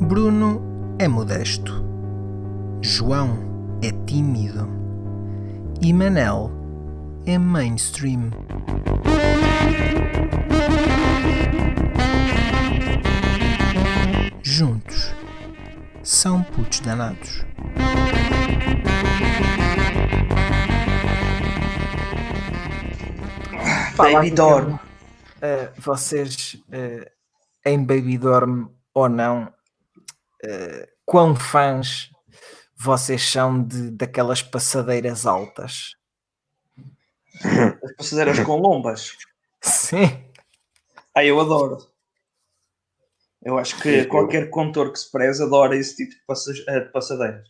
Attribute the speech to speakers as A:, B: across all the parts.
A: Bruno é modesto. João é tímido. E Manel é mainstream. Juntos são putos danados.
B: Baby Dorm.
A: Uh, vocês uh, em Baby Dorm ou não, uh, quão fãs vocês são de, daquelas passadeiras altas?
B: As passadeiras com lombas.
A: Sim.
B: Ah, eu adoro. Eu acho que qualquer contor que se preze adora esse tipo de passadeiras.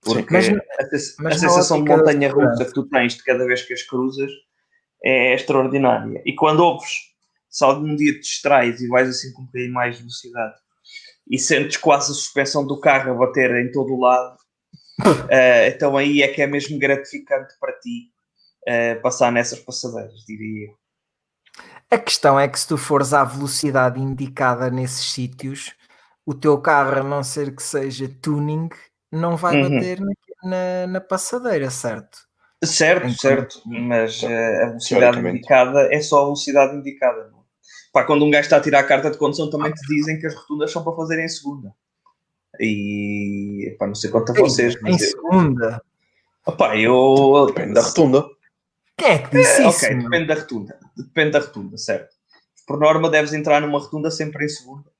B: Porque mas, a, mas a sensação de montanha russa que tu tens de cada vez que as cruzas é extraordinária. E quando ouves, se algum dia te distrais e vais assim com um bocadinho mais de velocidade e sentes quase a suspensão do carro a bater em todo o lado, uh, então aí é que é mesmo gratificante para ti uh, passar nessas passadeiras, diria eu.
A: A questão é que se tu fores à velocidade indicada nesses sítios, o teu carro, a não ser que seja tuning, não vai uhum. bater na, na, na passadeira, certo?
B: Certo, então, certo, mas uh, a velocidade indicada é só a velocidade indicada. Não? É? Pá, quando um gajo está a tirar a carta de condução, também te dizem que as rotundas são para fazer em segunda. E pá, não sei quanto a vocês.
A: Em segunda?
B: Opá, eu.
C: Depende da rotunda.
A: Quem é que disse
B: é,
A: isso?
B: Ok, depende da rotunda. Depende da rotunda, certo. Por norma, deves entrar numa rotunda sempre em segunda.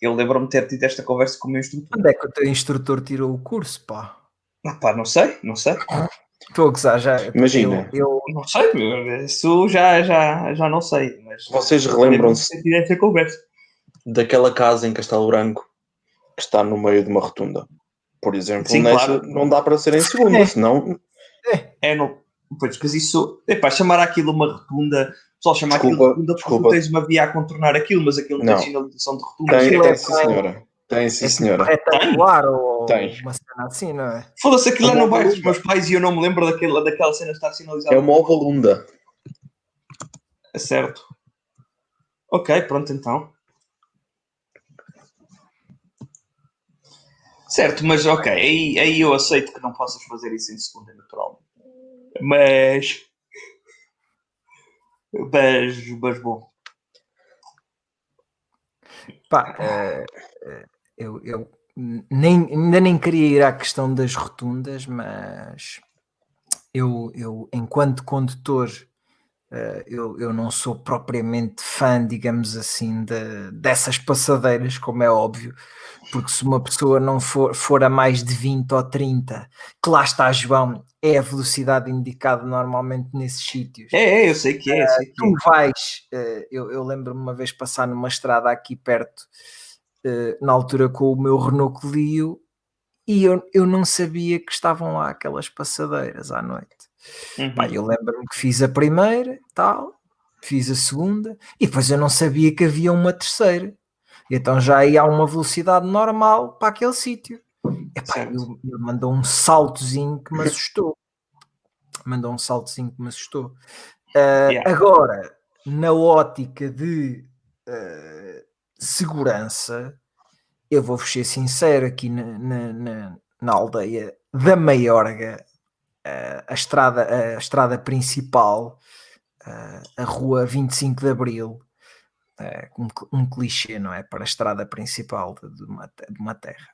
B: Eu lembro-me de ter tido esta conversa com o meu instrutor.
A: Onde é que o teu instrutor tirou o curso, pá?
B: Ah, pá, não sei, não sei.
A: Estou a gozar já.
C: Imagina.
B: Eu, eu, não sei, isso já, já, já não sei. Mas
C: Vocês relembram-se daquela casa em Castelo Branco que está no meio de uma rotunda? Por exemplo, Sim, nessa claro. não dá para ser em segunda, é. senão.
B: É, é não. Pois, mas isso. Epá, chamar aquilo uma rotunda. Só chamar desculpa, aquilo de rotunda porque desculpa. tens uma via a contornar aquilo, mas aquilo não tem sinalização de rotunda.
C: Tem, tem, sim, senhora. Tem, sim, senhora.
A: É retangular ou tem. uma cena assim, não é?
B: Foda-se, aquilo é no bairro dos meus pais e eu não me lembro daquela, daquela cena estar sinalizada.
C: É uma ovalunda.
B: É certo. Ok, pronto então. Certo, mas ok, aí, aí eu aceito que não possas fazer isso em segunda, naturalmente. Mas. Mas, mas bom.
A: Pá, uh, eu, eu nem, ainda nem queria ir à questão das rotundas, mas eu, eu enquanto condutor, uh, eu, eu não sou propriamente fã, digamos assim, de, dessas passadeiras, como é óbvio, porque se uma pessoa não for, for a mais de 20 ou 30, que lá está, João, é a velocidade indicada normalmente nesses sítios.
B: É, é eu sei que é. Uh, sei que
A: tu é. vais, uh, eu, eu lembro-me uma vez passar numa estrada aqui perto eh, na altura com o meu Renault Clio e eu, eu não sabia que estavam lá aquelas passadeiras à noite. Uhum. Pá, eu lembro-me que fiz a primeira, tal, fiz a segunda e depois eu não sabia que havia uma terceira. Então já ia a uma velocidade normal para aquele sítio. Ele, ele mandou um saltozinho que me assustou. Mandou um saltozinho que me assustou. Uh, yeah. Agora, na ótica de uh, segurança, eu vou-vos ser sincero, aqui na, na, na, na aldeia da Maiorga, a, estrada, a estrada principal, a rua 25 de Abril, uh, um, um, clichê, não é? Para a estrada principal de, de, uma, de uma, terra.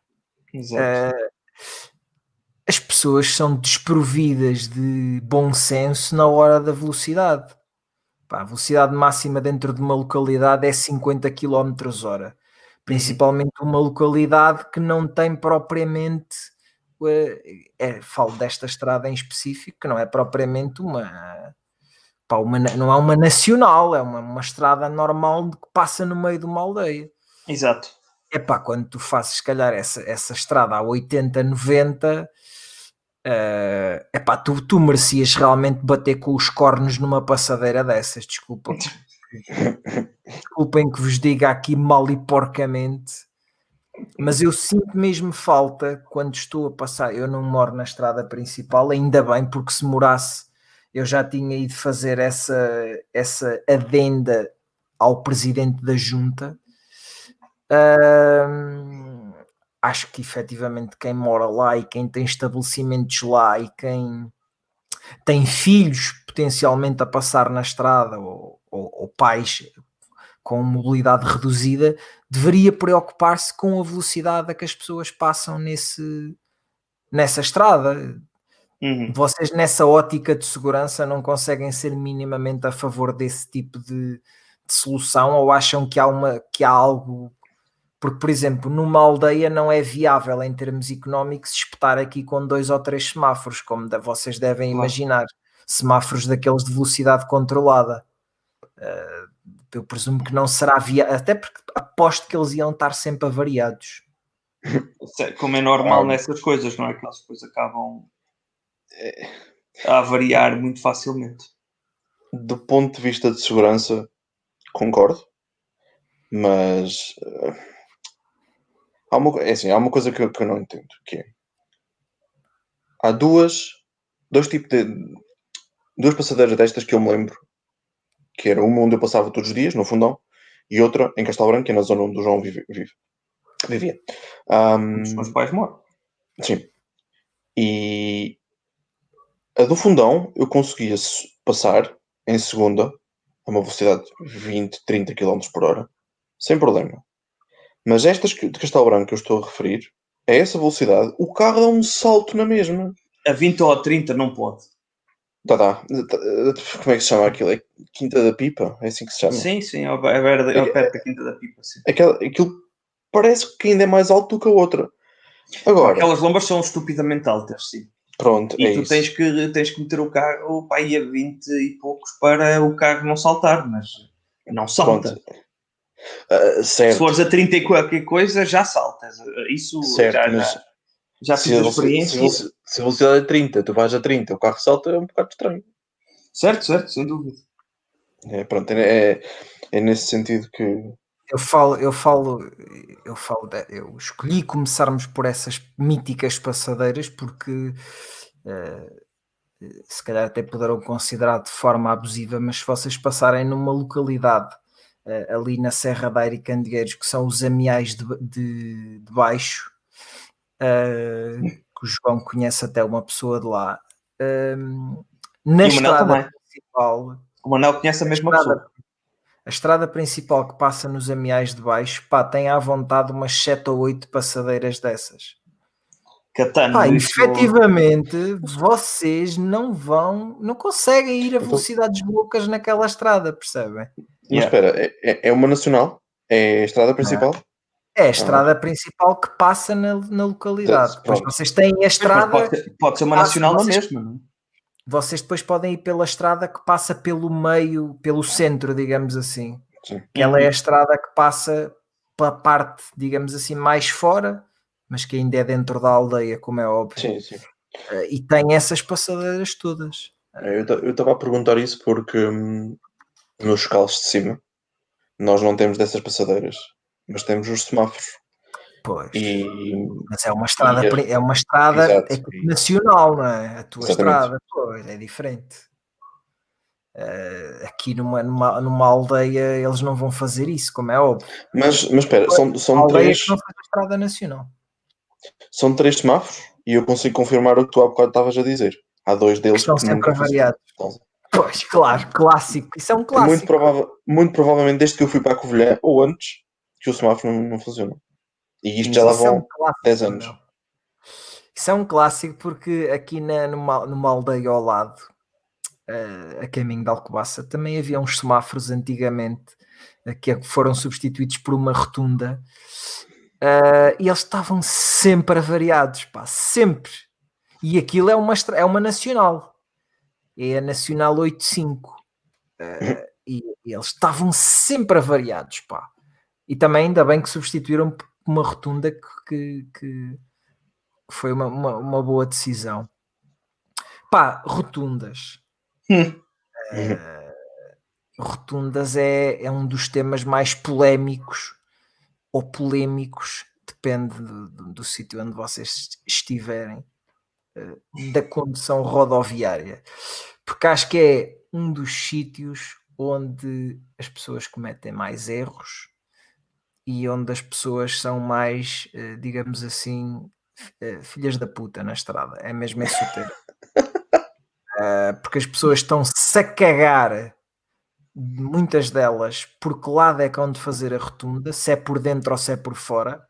A: as pessoas são desprovidas de bom senso na hora da velocidade. Pá, a velocidade máxima dentro de uma localidade é 50 km hora. Principalmente uma localidade que não tem propriamente. É, falo desta estrada em específico, que não é propriamente uma, pá, uma não é uma nacional, é uma, uma estrada normal que passa no meio de uma aldeia.
B: Exato.
A: É pá, quando tu fazes, se calhar, essa, essa estrada a 80, 90, Uh, epá, tu, tu merecias realmente bater com os cornos numa passadeira dessas, desculpa. Desculpem que vos diga aqui mal e porcamente, mas eu sinto mesmo falta quando estou a passar. Eu não moro na estrada principal, ainda bem, porque se morasse eu já tinha ido fazer essa, essa adenda ao presidente da junta. Uh, acho que efetivamente quem mora lá e quem tem estabelecimentos lá e quem tem filhos potencialmente a passar na estrada ou, ou, ou pais com mobilidade reduzida deveria preocupar-se com a velocidade a que as pessoas passam nesse, nessa estrada. Uhum. Vocês, nessa ótica de segurança, não conseguem ser minimamente a favor desse tipo de, de, solução ou acham que há, uma, que há algo. Porque, por exemplo, numa aldeia não é viável em termos económicos espetar aqui com dois ou três semáforos, como vocês devem claro. imaginar, semáforos daqueles de velocidade controlada. Uh, eu presumo que não será viável, até porque aposto que eles iam estar sempre avariados.
B: Como é normal nessas coisas, não é? Que elas depois acabam a variar muito facilmente.
C: Do ponto de vista de segurança, concordo, mas uh, há, uma, é assim, há uma coisa que eu, que eu não entendo, que é há duas dois tipos de duas passadeiras destas que eu me lembro que era uma onde eu passava todos os dias, no fundão, e outra em Castelo Branco, que é na zona onde o João vive, vive vivia. Um,
B: Os meus pais moram.
C: Sim. E a do fundão eu conseguia passar em segunda a uma velocidade de 20, 30 km por hora, sem problema. Mas estas de Castelo Branco que eu estou a referir, a essa velocidade, o carro dá um salto na mesma.
B: A 20 ou a 30 não pode.
C: Tá, tá. Como é que se chama aquilo? É Quinta da Pipa? É assim que se chama?
B: Sim, sim, é perto da Quinta da Pipa. Sim.
C: Aquela, aquilo parece que ainda é mais alto do que a outra. Agora,
B: Aquelas lombas são estupidamente altas, sim.
C: Pronto,
B: e
C: é
B: tu
C: isso.
B: tens que, tens que meter o carro para aí a 20 e poucos para o carro não saltar, mas não salta.
C: Uh,
B: Se fores a 30 e qualquer coisa, já saltas. Isso
C: certo,
B: já,
C: mas
B: já, já fiz a experiência.
C: Se, se a velocidade é 30, tu vais a 30, o carro salta, é um bocado estranho.
B: Certo, certo, sem dúvida.
C: É, pronto, é, é nesse sentido que.
A: Eu falo, eu falo, eu falo, eu escolhi começarmos por essas míticas passadeiras porque uh, se calhar até poderão considerar de forma abusiva, mas se vocês passarem numa localidade uh, ali na Serra da Aire e Candeeiros, que são os amiais de, de, de baixo, uh, que o João conhece até uma pessoa de lá, na estrada principal.
B: O Manel conhece a mesma a estrada, pessoa.
A: A estrada principal que passa nos amiais de baixo, pá, tem à vontade umas 7 ou 8 passadeiras dessas.
B: Catano,
A: pá, efetivamente, vocês não vão, não conseguem ir a velocidades loucas naquela estrada, percebem?
C: Mas yeah. espera, é, é uma nacional? É a estrada principal?
A: É a estrada ah. principal que passa na, na localidade. Depois vocês têm a estrada.
B: Pode ser, pode ser uma nacional vocês, na mesma, não é?
A: vocês depois podem ir pela estrada que passa pelo meio, pelo centro, digamos assim.
C: Sim.
A: Ela é a estrada que passa pela parte, digamos assim, mais fora, mas que ainda é dentro da aldeia, como é óbvio.
C: Sim, sim.
A: E tem essas passadeiras todas.
C: Eu estava a perguntar isso porque hum, nos calos de cima nós não temos dessas passadeiras, mas temos os semáforos.
A: Pois.
C: E,
A: mas é uma estrada, e, é uma estrada exato, é nacional, não é? A tua exatamente. estrada, pois, é diferente. Uh, aqui numa, numa, numa aldeia eles não vão fazer isso, como é óbvio.
C: Mas, mas espera, são, são três.
A: Não faz a estrada nacional.
C: São três semáforos e eu consigo confirmar o que tu há bocado estavas a dizer. Há dois deles
A: que estão que sempre variados. Pois, claro, clássico. Isso é um clássico.
C: Muito, prova muito provavelmente desde que eu fui para a Covilhã ou antes que o semáforo não, não funciona. E isto já lá vão é um 10 anos. Não.
A: Isso é um clássico porque aqui na, numa, numa aldeia ao lado, uh, a caminho de Alcobaça, também havia uns semáforos antigamente uh, que foram substituídos por uma rotunda uh, e eles estavam sempre avariados, pá, sempre. E aquilo é uma, é uma nacional, é a Nacional 85. e, e eles estavam sempre avariados, pá. E também ainda bem que substituíram uma rotunda que, que, que foi uma, uma, uma, boa decisão. Pá, rotundas. Uh, rotundas é, é um dos temas mais polémicos ou polémicos, depende do, do, do sítio onde vocês estiverem, uh, da condução rodoviária. Porque acho que é um dos sítios onde as pessoas cometem mais erros e onde as pessoas são mais, eh, digamos assim, eh, filhas da puta na estrada. É mesmo esse o termo. uh, porque as pessoas estão-se a cagar, muitas delas, por que lado é que hão de fazer a rotunda, se é por dentro ou se é por fora,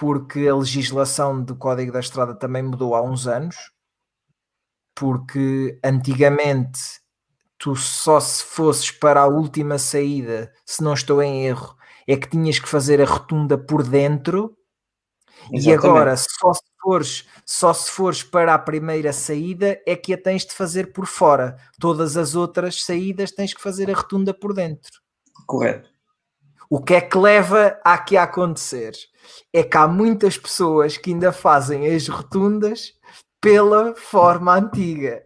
A: porque a legislação do Código da Estrada também mudou há uns anos, porque antigamente tu só se fosses para a última saída, se não estou em erro, é que tinhas que fazer a rotunda por dentro Exatamente. e agora só se fores só se fores para a primeira saída é que a tens de fazer por fora. Todas as outras saídas tens que fazer a rotunda por dentro.
B: Correto.
A: O que é que leva a que a acontecer? É que há muitas pessoas que ainda fazem as rotundas pela forma antiga.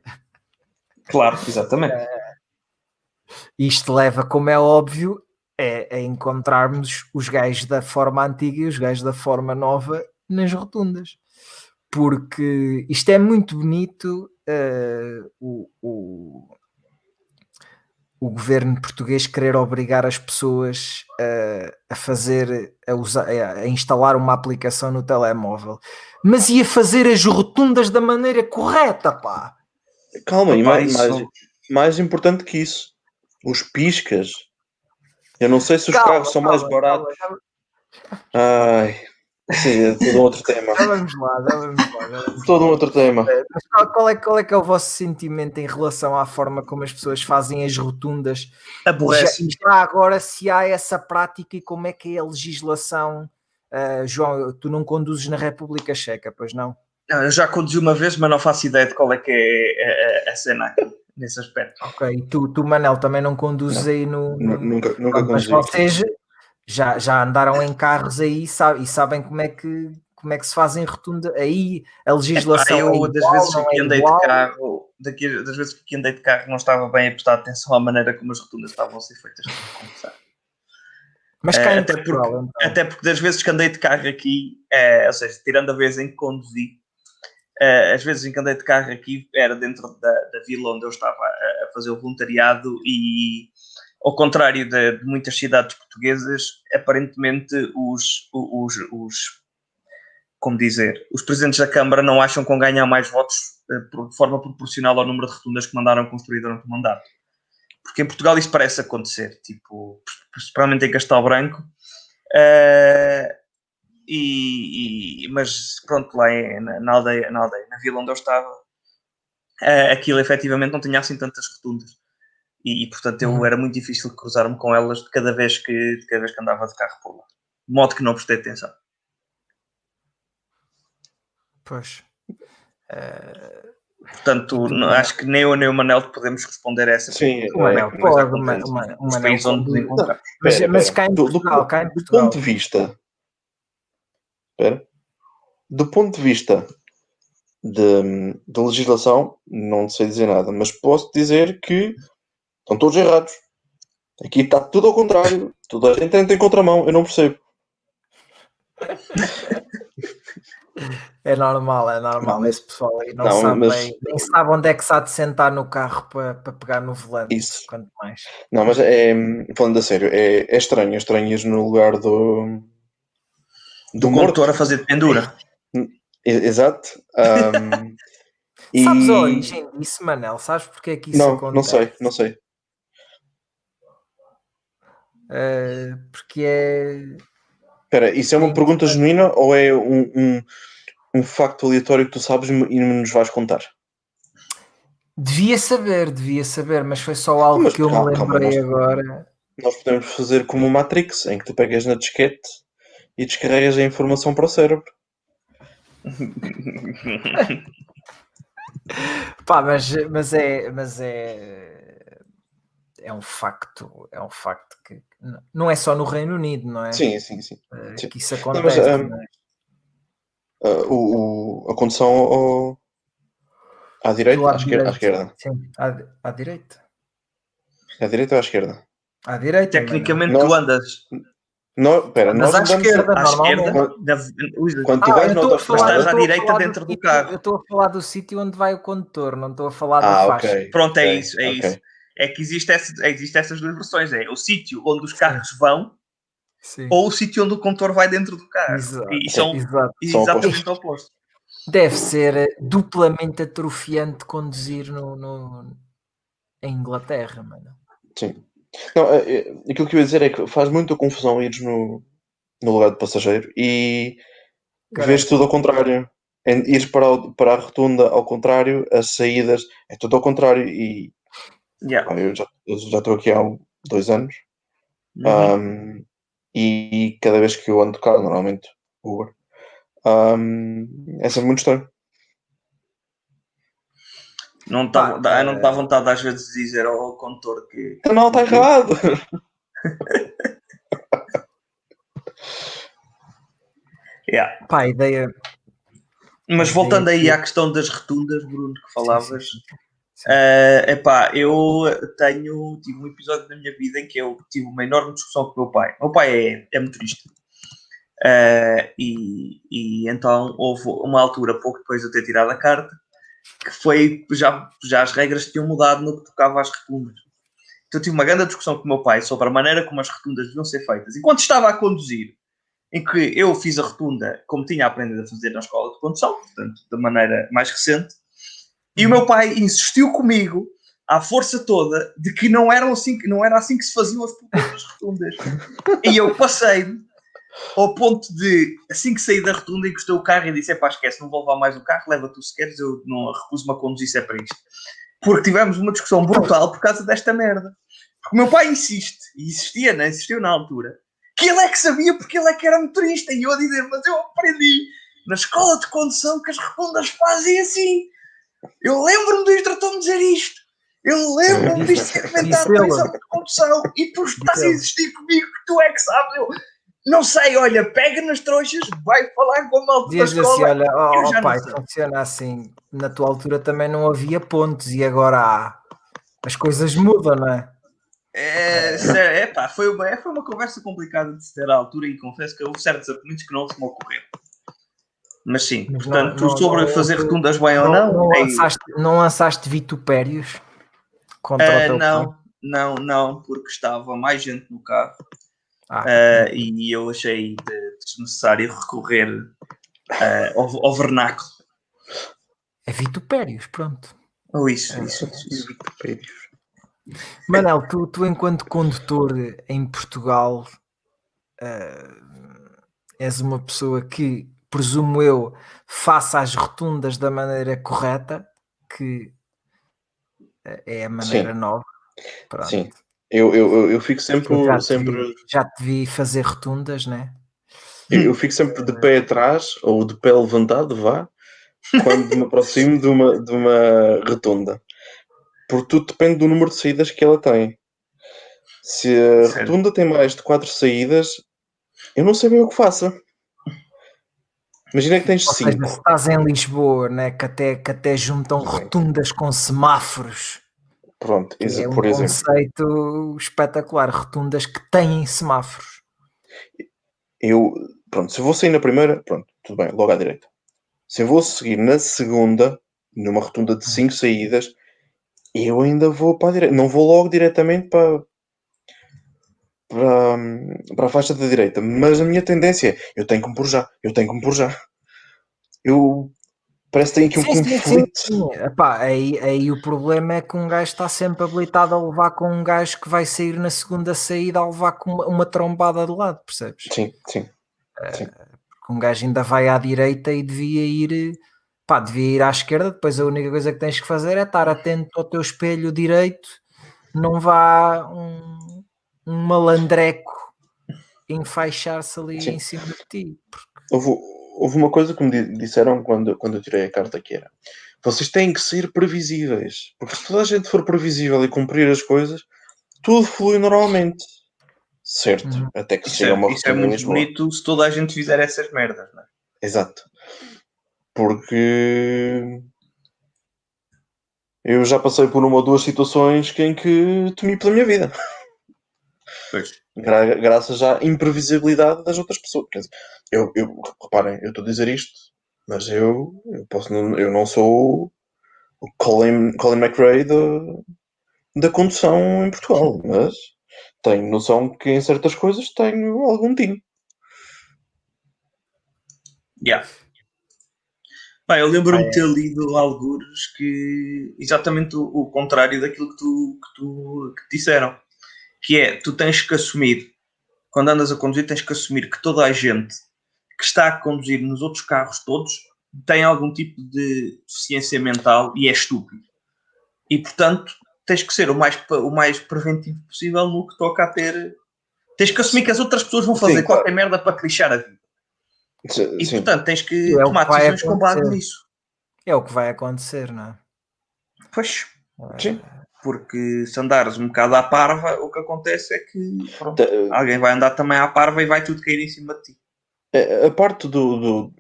B: Claro, exatamente. Uh,
A: isto leva, como é óbvio, é, a encontrarmos os gajos da forma antiga e os gajos da forma nova nas rotundas. Porque isto é muito bonito. Uh, o, o, o, governo português querer obrigar as pessoas uh, a fazer, a, usar, a instalar uma aplicação no telemóvel, mas ia fazer as rotundas da maneira correta, pá.
C: Calma, e mais, mais, mais importante que isso, os piscas eu não sei se os calma, carros são calma, mais baratos. Calma, Ai, sim, é todo um outro tema.
A: Já vamos lá, já vamos lá. Já vamos
C: todo um outro tema.
A: É, mas qual, é, qual é que é o vosso sentimento em relação à forma como as pessoas fazem as rotundas?
B: Aborrece.
A: Já, já agora, se há essa prática e como é que é a legislação? Uh, João, tu não conduzes na República Checa, pois não?
B: Eu já conduzi uma vez, mas não faço ideia de qual é que é a, a, a cena aqui nesse aspecto.
A: Ok, tu, tu Manel, também não conduzes
C: não,
A: aí no.
C: nunca nunca
A: mas vocês já, já andaram em carros aí sabe, e sabem como é que como é que se fazem rotunda aí a legislação. É,
B: eu, é igual, das vezes que é andei igual. de carro, daqui, das vezes que andei de carro, não estava bem a prestar atenção à maneira como as rotundas estavam a ser feitas.
A: Mas
B: é, até, Portugal, porque, então. até porque das vezes que andei de carro aqui, é, ou seja, tirando a vez em que conduzi, às vezes em que andei de carro aqui era dentro da, da vila onde eu estava a, a, fazer o voluntariado e ao contrário de, de, muitas cidades portuguesas aparentemente os, os, os como dizer, os presidentes da Câmara não acham que ganhar mais votos uh, de forma proporcional ao número de rotundas que mandaram construir durante o mandato porque em Portugal isso parece acontecer tipo, principalmente em Castelo Branco uh, e, e, mas pronto, lá na, na, aldeia, na aldeia, na vila onde eu estava, uh, aquilo efetivamente não tinha assim tantas rotundas. E, e portanto eu uhum. era muito difícil cruzar-me com elas de cada vez que de cada vez que andava de carro por lá. De modo que não prestei atenção.
A: Pois. Uh...
B: Portanto, não, acho que nem eu nem o Manel podemos responder a essa
C: Sim,
A: o Manel pode, o Manel, o Manel, onde nos encontramos. Mas, mas cá em Portugal, do, cá em Portugal.
C: Do ponto de vista Espera. Do ponto de vista de, de legislação, não sei dizer nada, mas posso dizer que estão todos errados. Aqui está tudo ao contrário. Toda a gente entra em contramão. Eu não percebo.
A: É normal, é normal. Esse pessoal aí não, não sabe mas... bem, nem sabe onde é que se há de sentar no carro para, para pegar no volante.
C: Isso.
A: Quanto mais.
C: Não, mas é, falando a sério, é, é estranho. É estranho no lugar do,
B: do, condutor a fazer de pendura.
C: Exato. Um,
A: e... Sabes a origem disso, Manel? Sabes porque é que isso
C: não,
A: acontece?
C: Não sei, não sei.
A: Uh, porque é.
C: Espera, isso é uma pergunta genuína ou é um, um, um facto aleatório que tu sabes e nos vais contar?
A: Devia saber, devia saber, mas foi só algo mas, que eu calma, me lembrei calma, nós, agora.
C: Nós podemos fazer como o Matrix, em que tu pegas na disquete e descarregas a informação para o cérebro.
A: Pá, mas, mas é, mas é, é um facto, é um facto que não é só no Reino Unido, não é?
C: Sim, sim, sim.
A: Uh,
C: sim.
A: Que isso acontece. Não, mas,
C: um, uh, o, o, a condução ao, à direita, à esquerda, à esquerda.
A: Sim, à, à direita.
C: À direita ou à esquerda?
A: À direita.
B: Tecnicamente tu andas
C: não, pera,
A: Mas
C: nós
A: à esquerda,
B: à esquerda,
C: quando tu ah, vais
B: na estás à direita dentro do, carro.
A: Eu estou a falar do sítio onde vai o condutor, não estou a falar da
C: ah,
A: faixa.
C: Okay,
B: Pronto, é okay, isso, é okay. isso. É que existe, essa, existe essas duas versões: é o sítio onde os carros Sim. vão Sim. ou o sítio onde o condutor vai dentro do carro. Exato. E são Exato. exatamente opostos.
A: Deve ser eh, duplamente atrofiante conduzir no, no, em Inglaterra, mano.
C: Sim. Não, é, é, aquilo que eu ia dizer é que faz muita confusão ires no, no lugar de passageiro e Caramba. vês tudo ao contrário. Ir para, o, para a rotunda ao contrário, as saídas é tudo ao contrário. E yeah. eu, já, eu já estou aqui há dois anos uhum. um, e cada vez que eu ando de carro, normalmente Uber, um, é sempre muito estranho.
B: Não está ah, não dá vontade às vezes de dizer ao condutor que.
C: Não, está errado!
B: yeah.
A: Pá, a ideia.
B: Mas voltando aí à questão das rotundas, Bruno, que falavas. Sim, sim. Uh, epá, eu tenho tive um episódio na minha vida em que eu tive uma enorme discussão com o meu pai. O meu pai é, é motorista. Uh, e, e então houve uma altura, pouco depois de eu ter tirado a carta, que foi já, já as regras tinham mudado no que tocava às rotundas. Então tive uma grande discussão com o meu pai sobre a maneira como as rotundas deviam ser feitas. Enquanto estava a conduzir, em que eu fiz a rotunda como tinha aprendido a fazer na escola de condução, portanto, da maneira mais recente, e o meu pai insistiu comigo à força toda de que não, eram assim, não era assim que se faziam as rotundas. e eu passei ao ponto de, assim que saí da rotunda, encostei o carro e disse: é pá, esquece, não vou levar mais o carro, leva tu se queres, eu não recuso-me a conduzir se é para isto. Porque tivemos uma discussão brutal por causa desta merda. Porque o meu pai insiste, e insistia, né? insistiu na altura, que ele é que sabia porque ele é que era motorista. E eu a dizer: mas eu aprendi na escola de condução que as rotundas fazem assim. Eu lembro-me do instrutor me dizer isto. Eu lembro-me disto ser inventado na exame de condução e tu estás a insistir comigo que tu é que sabes. Eu, não sei, olha, pega nas trouxas, vai falar com a malta Diz da escola.
A: Assim, olha, oh, oh pai, funciona assim. Na tua altura também não havia pontos e agora há. As coisas mudam, não é?
B: É, é pá, foi, uma, foi uma conversa complicada de se ter à altura e confesso que houve certos argumentos que não se me ocorreram. Mas sim, Mas portanto, não, não, sobre não, fazer rotundas bem ou não.
A: Não, é lançaste, não lançaste vitupérios contra uh, o teu
B: Não, pai? não, não, porque estava mais gente no carro ah. Uh, e eu achei desnecessário recorrer uh, ao, ao, vernáculo.
A: É vitupérios, pronto.
B: Ou oh, isso, é, isso, isso, isso, vitupérios.
A: Manel, tu, tu enquanto condutor em Portugal uh, és uma pessoa que, presumo eu, faça as rotundas da maneira correta, que é a maneira Sim. nova.
C: Pronto. Sim. Eu, eu, eu fico sempre.
A: Já
C: te, sempre...
A: Vi, já te vi fazer rotundas, né?
C: Eu, eu fico sempre de pé atrás ou de pé levantado, vá, quando me aproximo de uma, de uma rotunda. Porque tudo depende do número de saídas que ela tem. Se a Sério? rotunda tem mais de 4 saídas, eu não sei bem o que faça. Imagina que tens 5. Se
A: estás em Lisboa, né, que, até, que até juntam rotundas com semáforos
C: Pronto,
A: é
C: um por exemplo.
A: conceito espetacular. Rotundas que têm semáforos.
C: Eu, pronto, se eu vou sair na primeira, pronto, tudo bem, logo à direita. Se eu vou seguir na segunda, numa rotunda de 5 saídas, eu ainda vou para a direita. Não vou logo diretamente para, para, para a faixa da direita. Mas a minha tendência é, eu tenho que me pôr já, eu tenho que me pôr já. Eu Parece que tem aqui um sim, conflito. Sim, sim.
A: Epá, aí, aí o problema é que um gajo está sempre habilitado a levar com um gajo que vai sair na segunda saída a levar com uma, uma trombada de lado, percebes?
C: Sim, sim.
A: sim. porque um gajo ainda vai à direita e devia ir, pá, devia ir à esquerda. Depois a única coisa que tens que fazer é estar atento ao teu espelho direito, não vá um, um malandreco enfaixar-se ali sim. em cima de ti.
C: Porque... Houve, houve uma coisa que me disseram quando, quando eu tirei a carta que era vocês têm que ser previsíveis. Porque se toda a gente for previsível e cumprir as coisas, tudo flui normalmente. Certo. Uhum. Até que
B: seja é, uma Isso é muito bonito se toda a gente fizer essas merdas, não é?
C: Exato. Porque eu já passei por uma ou duas situações em que temi pela minha vida. Gra graças à imprevisibilidade das outras pessoas. Quer dizer, eu, eu, reparem, eu estou a dizer isto, mas eu, eu, posso, eu não sou o Colin, Colin McRae do, da condução em Portugal, mas tenho noção que em certas coisas tenho algum time.
B: Yeah. Bem, eu lembro-me de ter lido alguns que exatamente o, o, contrário daquilo que tu, que tu que te disseram, que é tu tens que assumir quando andas a conduzir tens que assumir que toda a gente que está a conduzir nos outros carros todos tem algum tipo de deficiência mental e é estúpido. E portanto tens que ser o mais, o mais preventivo possível no que toca a ter. Tens que assumir que as outras pessoas vão fazer Sim, qualquer claro. merda para te lixar a vida. Sim. E portanto tens que é tomar que decisões com base nisso.
A: É o que vai acontecer, não é?
B: Pois. É. Porque se andares um bocado à parva, o que acontece é que pronto, alguém vai andar também à parva e vai tudo cair em cima de ti.
C: A parte do, do,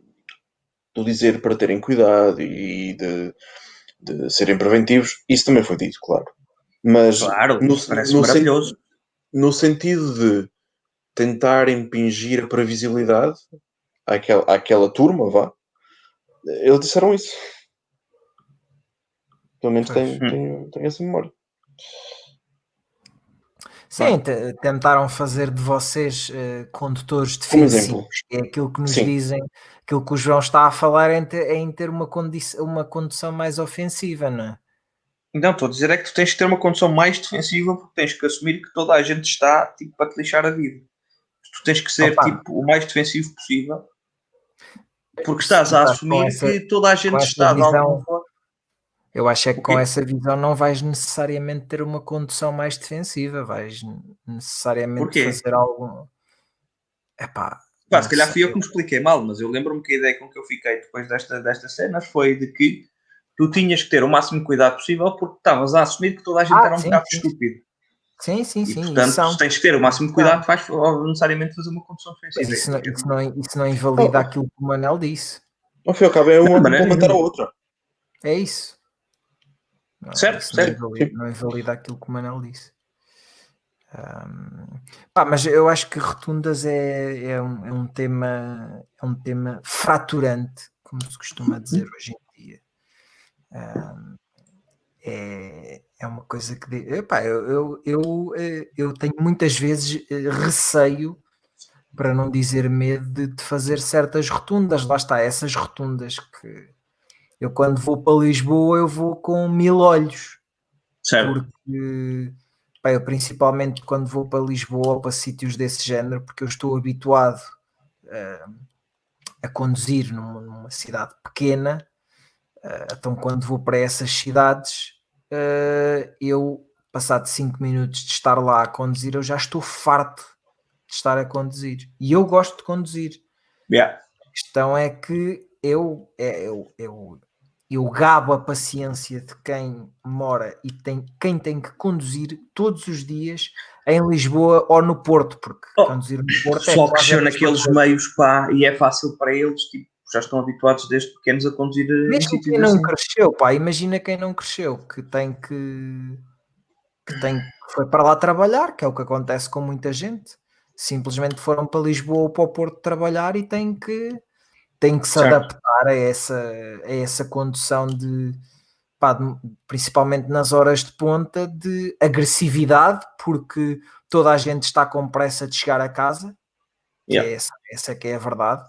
C: do dizer para terem cuidado e de, de, serem preventivos, isso também foi dito, claro. Mas
B: claro, no, parece no maravilhoso. Sen,
C: no sentido de tentar impingir a previsibilidade àquela, àquela turma, vá, eles disseram isso. Pelo menos tenho, tenho, tenho essa memória.
A: Sim, tentaram fazer de vocês uh, condutores defensivos. É aquilo que nos Sim. dizem, aquilo que o João está a falar é em ter, é em ter uma, uma condução mais ofensiva, não é?
B: Não, estou a dizer é que tu tens que ter uma condução mais defensiva porque tens que assumir que toda a gente está tipo, para te lixar a vida. Tu tens que ser Opa. tipo, o mais defensivo possível porque estás a assumir essa, que toda a gente está visão, de alguma forma.
A: Eu acho é que com essa visão não vais necessariamente ter uma condução mais defensiva, vais necessariamente fazer algo.
B: Epá, Pá, se calhar fui eu que me expliquei mal, mas eu lembro-me que a ideia com que eu fiquei depois desta, desta cena foi de que tu tinhas que ter o máximo cuidado possível porque estavas a assumir que toda a gente ah, era um sim, bocado sim. estúpido.
A: Sim, sim, e, sim.
B: Portanto, são... tens que ter o máximo cuidado, vais necessariamente fazer uma condução defensiva.
A: Isso não, isso, não, isso não invalida oh. aquilo que o Manel disse.
C: Fim e ao cabo, é uma complementar a outra.
A: É isso.
B: Certo, isso certo.
A: Não invalida, não invalida aquilo que o Manel disse. Um, pá, mas eu acho que rotundas é, é, um, é, um, tema é um tema fraturante, como se costuma dizer hoje em dia. Um, é, é uma coisa que epá, eu, eu, eu, eh, eu, tenho muitas vezes eh, receio, para não dizer medo, de, de fazer certas rotundas. Lá está, essas rotundas que eu quando vou para Lisboa eu vou com mil olhos.
B: Certo.
A: Porque eu principalmente quando vou para Lisboa ou para sítios desse género, porque eu estou habituado uh, a conduzir numa, numa cidade pequena, uh, então quando vou para essas cidades uh, eu, passado 5 minutos de estar lá a conduzir, eu já estou farto de estar a conduzir. E eu gosto de conduzir.
B: Yeah.
A: A questão é que eu, é, eu, eu, eu gabo a paciência de quem mora e tem, quem tem que conduzir todos os dias em Lisboa ou no Porto, porque oh, conduzir no Porto
B: é. Só cresceu naqueles meios pá, e é fácil para eles, tipo, já estão habituados desde pequenos a conduzir.
A: Mesmo quem não assim. cresceu, pá, imagina quem não cresceu, que tem que, que tem foi para lá trabalhar, que é o que acontece com muita gente. Simplesmente foram para Lisboa ou para o Porto trabalhar e têm que, têm que se certo. adaptar a essa, a essa condução de, pá, de, principalmente nas horas de ponta, de agressividade, porque toda a gente está com pressa de chegar a casa. Yeah. É essa, essa que é a verdade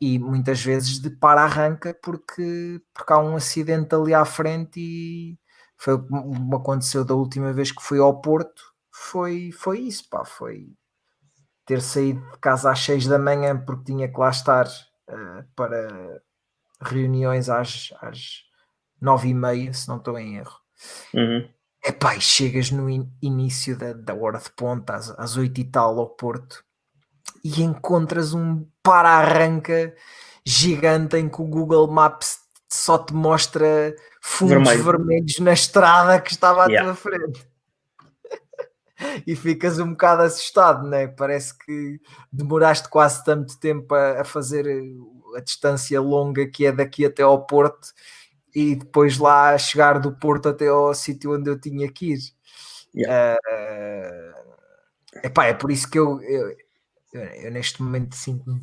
A: e muitas vezes de para-arranca porque, porque há um acidente ali à frente e foi como aconteceu da última vez que fui ao Porto foi, foi isso, pá, foi ter saído de casa às 6 da manhã porque tinha que lá estar uh, para reuniões às, às 9 e meia, se não estou em erro.
B: Uhum.
A: Epá, e chegas no in início da, da hora de ponta, às, às 8 e tal ao Porto, e encontras um para-arranca gigante em que o Google Maps só te mostra fundos Vermelho. vermelhos na estrada que estava à yeah. tua frente. e ficas um bocado assustado, né? Parece que demoraste quase tanto tempo a, a, fazer a distância longa que é daqui até ao Porto e depois lá chegar do Porto até ao sítio onde eu tinha que ir. Yeah. Uh, epá, é por isso que eu, eu, eu, eu neste momento sinto-me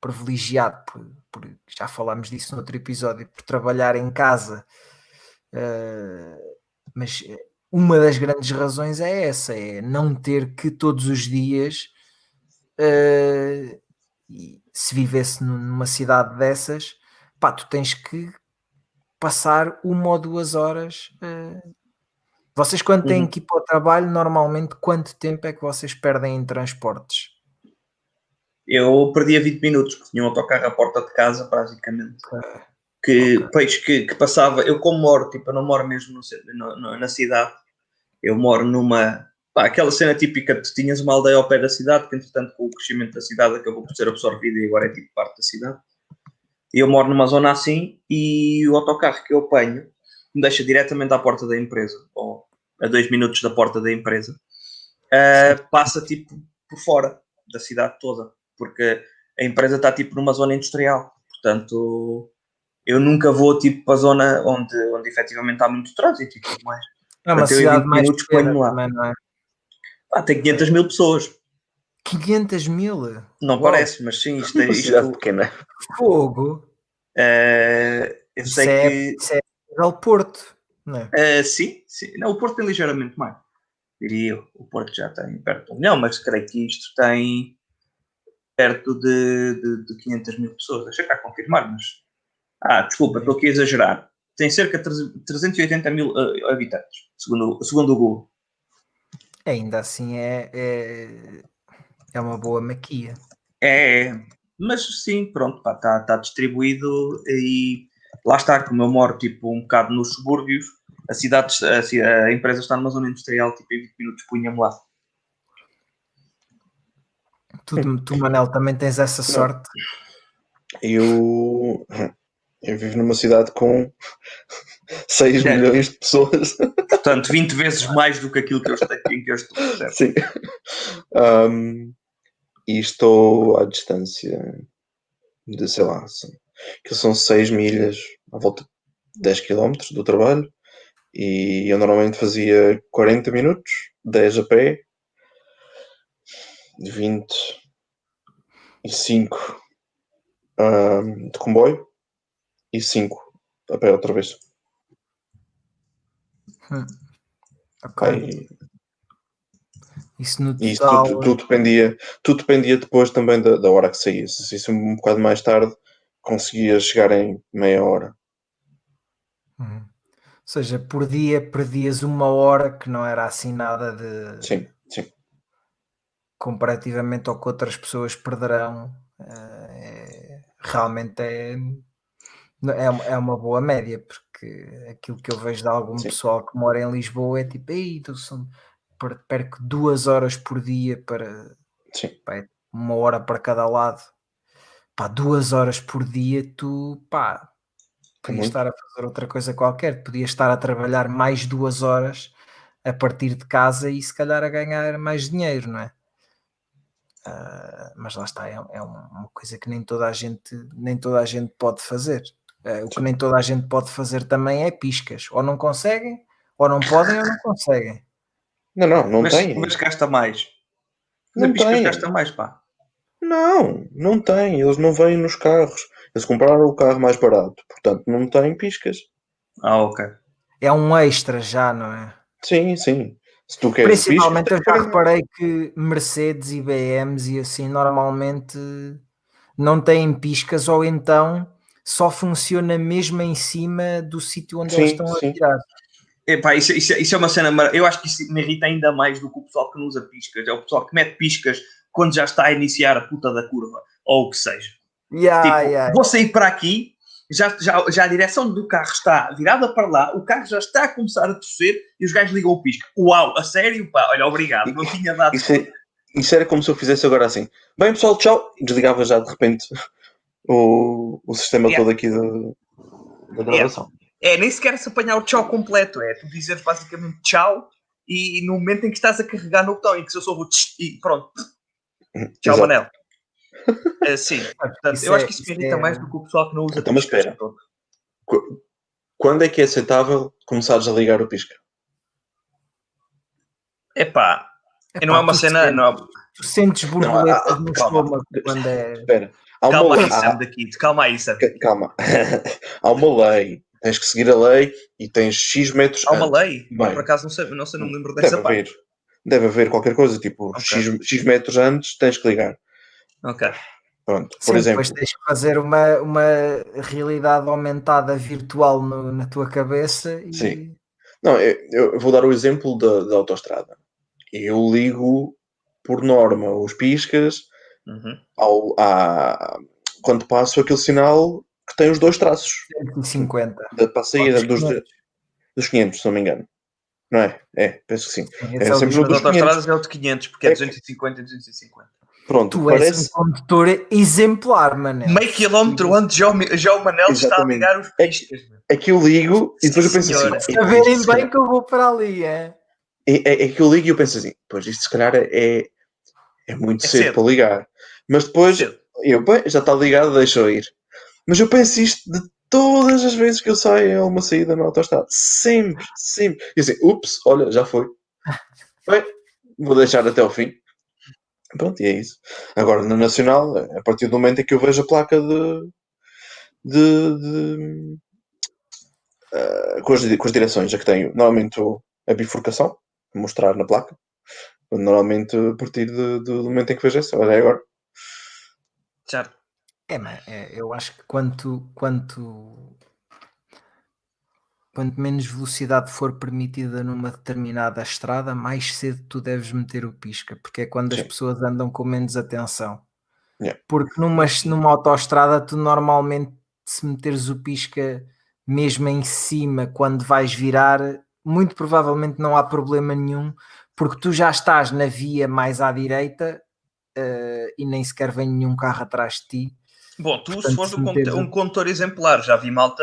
A: privilegiado por, por, já falámos disso no outro episódio, por trabalhar em casa, uh, mas uma das grandes razões é essa, é não ter que todos os dias uh, se vivesse numa cidade dessas, pá, tu tens que passar uma ou duas horas. Uh, vocês, quando têm uhum. que ir para o trabalho, normalmente quanto tempo é que vocês perdem em transportes?
B: Eu perdia 20 minutos, porque tinha um autocarro à porta de casa, basicamente. Okay. Que, okay. Pois, que, que, passava. Eu, como moro, tipo, eu não moro mesmo no, no, na cidade, eu moro numa. Pá, aquela cena típica de tu tinhas uma aldeia ao pé da cidade, que entretanto, com o crescimento da cidade, acabou por ser absorvida e agora é tipo parte da cidade. Eu moro numa zona assim e o autocarro que eu apanho me deixa diretamente à porta da empresa, ou a dois minutos da porta da empresa, uh, passa tipo por fora da cidade toda, porque a empresa está tipo numa zona industrial, portanto eu nunca vou tipo para a zona onde, onde efetivamente há muito trânsito e tudo mais.
A: É uma cidade mais pequena também, não é?
B: Ah, tem 500 mil pessoas.
A: 500 mil?
B: Não Uau. parece, mas sim, isto é. Isto,
C: cidade pequena.
A: Fogo.
B: Uh, eu
A: isso
B: sei
A: é,
B: que.
A: Isso é o Porto, não é?
B: Uh, sim, sim. Não, o Porto tem ligeiramente mais. Diria eu. O Porto já tem perto de um milhão, mas creio que isto tem perto de, de, de 500 mil pessoas. Deixa cá confirmar, mas. Ah, desculpa, estou aqui a exagerar. Tem cerca de 380 mil uh, habitantes, segundo, segundo o Google.
A: Ainda assim é, é, é uma boa maquia.
B: É, mas sim, pronto, está tá distribuído e lá está, como eu moro tipo um bocado nos subúrbios, a cidade, a, a empresa está numa zona industrial, tipo em 20 minutos punha-me lá.
A: Tu, tu, Manel, também tens essa sorte?
C: Eu, eu vivo numa cidade com 6 é. milhões de pessoas.
B: Portanto, 20 vezes mais do que aquilo que eu estou, em que eu estou. Certo?
C: Sim. Um, e estou à distância de, sei lá, que são 6 milhas, à volta de 10 km do trabalho. E eu normalmente fazia 40 minutos, 10 a pé, 25 um, de comboio e 5 a pé outra vez.
A: Hum. Ok. Aí, isso no
C: total... Isso tudo, tudo, dependia, tudo dependia depois também da, da hora que saísse. Se isso um bocado mais tarde, conseguia chegar em meia hora.
A: Hum. Ou seja, por dia perdias uma hora que não era assim nada de.
C: Sim, sim.
A: Comparativamente ao que outras pessoas perderão, eh, é, realmente é, é, é uma boa média, porque aquilo que eu vejo de algum sim. pessoal que mora em Lisboa é tipo, ei, são perco duas horas por dia para pá, é uma hora para cada lado. Pá, duas horas por dia, tu pá, podias estar a fazer outra coisa qualquer, podias estar a trabalhar mais duas horas a partir de casa e se calhar a ganhar mais dinheiro, não é? Uh, mas lá está, é, é, uma coisa que nem toda a gente nem toda a gente pode fazer. Uh, o que nem toda a gente pode fazer também é piscas. Ou não conseguem, ou não podem, ou não conseguem.
C: Não, não, não
B: mas,
C: tem.
B: Mas gasta mais.
C: Não
B: piscas
C: tem.
B: gasta mais, pá.
C: Não, não tem. Eles não vêm nos carros. Eles compraram o carro mais barato, portanto não tem piscas.
B: Ah, ok.
A: É um extra já, não é?
C: Sim, sim. Se tu queres
A: Principalmente
C: piscas,
A: eu já reparei que Mercedes e BMs e assim normalmente não têm piscas ou então só funciona mesmo em cima do sítio onde sim, eles estão sim. a tirar.
B: Epá, isso, isso, isso, é uma cena. Eu acho que isso me irrita ainda mais do que o pessoal que não usa piscas. É o pessoal que mete piscas quando já está a iniciar a puta da curva ou o que seja.
A: Yeah,
B: tipo,
A: yeah.
B: vou sair para aqui, já, já, já a direção do carro está virada para lá, o carro já está a começar a torcer e os gajos ligam o pisca. Uau, a sério? Pá, olha, obrigado, não tinha dado.
C: Isso, é, isso era como se eu fizesse agora assim. Bem, pessoal, tchau. Desligava já de repente o, o sistema yeah. todo aqui da, da gravação.
B: Yeah. É, nem sequer se apanhar o tchau completo, é tu dizeres basicamente tchau e, no momento em que estás a carregar no botão e que se eu sou o tch, e pronto. Tchau, Exato. Manel. Uh, sim, portanto, eu é, acho que isso me irrita é... mais do que o pessoal que não usa
C: então, mas espera. Quando é que é aceitável começares a ligar o pisca?
B: Epá, Epá não é uma cena.
A: Sentes,
B: não...
A: Tu sentes borboletas no estômago quando é.
C: Espera.
B: Calma aí, Sam, daqui. Calma aí, Sam.
C: Calma. Há uma lei tens que seguir a lei e tens X metros.
B: Há uma lei? Bem, por acaso não sei, não sei, não me lembro dessa
C: deve parte. Haver, deve haver qualquer coisa, tipo, okay. X, X metros antes tens que ligar.
B: Ok.
C: Pronto, por
A: Sim,
C: exemplo.
A: Depois tens que fazer uma, uma realidade aumentada virtual no, na tua cabeça. E...
C: Sim. Não, eu, eu, vou dar o exemplo da, da autostrada. Eu ligo por norma os piscas
B: uhum.
C: ao, a, quando passo aquele sinal que tem os dois traços.
A: 150.
C: Da, para a saída dos, 500. dos 500, se não me engano. Não é? É, penso que sim.
B: é, é sempre o dos autostradas é o de 500, porque é, é 250 e 250.
C: Pronto,
A: tu
C: parece...
A: és um condutor exemplar, Manel.
B: Meio quilómetro antes já o, já o Manel Exatamente. está a ligar os piscas.
C: É, é que eu ligo e depois eu penso
B: senhora.
C: assim...
A: A verem bem que eu vou para ali, é?
C: É, é, é que eu ligo e eu penso assim, pois isto se calhar é, é muito é cedo, cedo, para ligar. Mas depois, eu, bem, já está ligado, deixa eu ir. Mas eu penso isto de todas as vezes que eu saio a uma saída na autostrada. Sempre, sempre. E assim, ups, olha, já foi. Bem, vou deixar até ao fim. Pronto, e é isso. Agora, no Nacional, a partir do momento em que eu vejo a placa de. de, de uh, com, as, com as direções a que tenho, normalmente a bifurcação, mostrar na placa. Normalmente, a partir de, do momento em que vejo essa, olha é agora.
B: Certo.
A: É, mas é, eu acho que quanto, quanto, quanto menos velocidade for permitida numa determinada estrada, mais cedo tu deves meter o pisca, porque é quando Sim. as pessoas andam com menos atenção.
C: Yeah.
A: Porque numa, numa autoestrada, tu normalmente, se meteres o pisca mesmo em cima, quando vais virar, muito provavelmente não há problema nenhum, porque tu já estás na via mais à direita uh, e nem sequer vem nenhum carro atrás de ti.
B: Bom, tu Portanto, se fores um, um condutor exemplar, já vi malta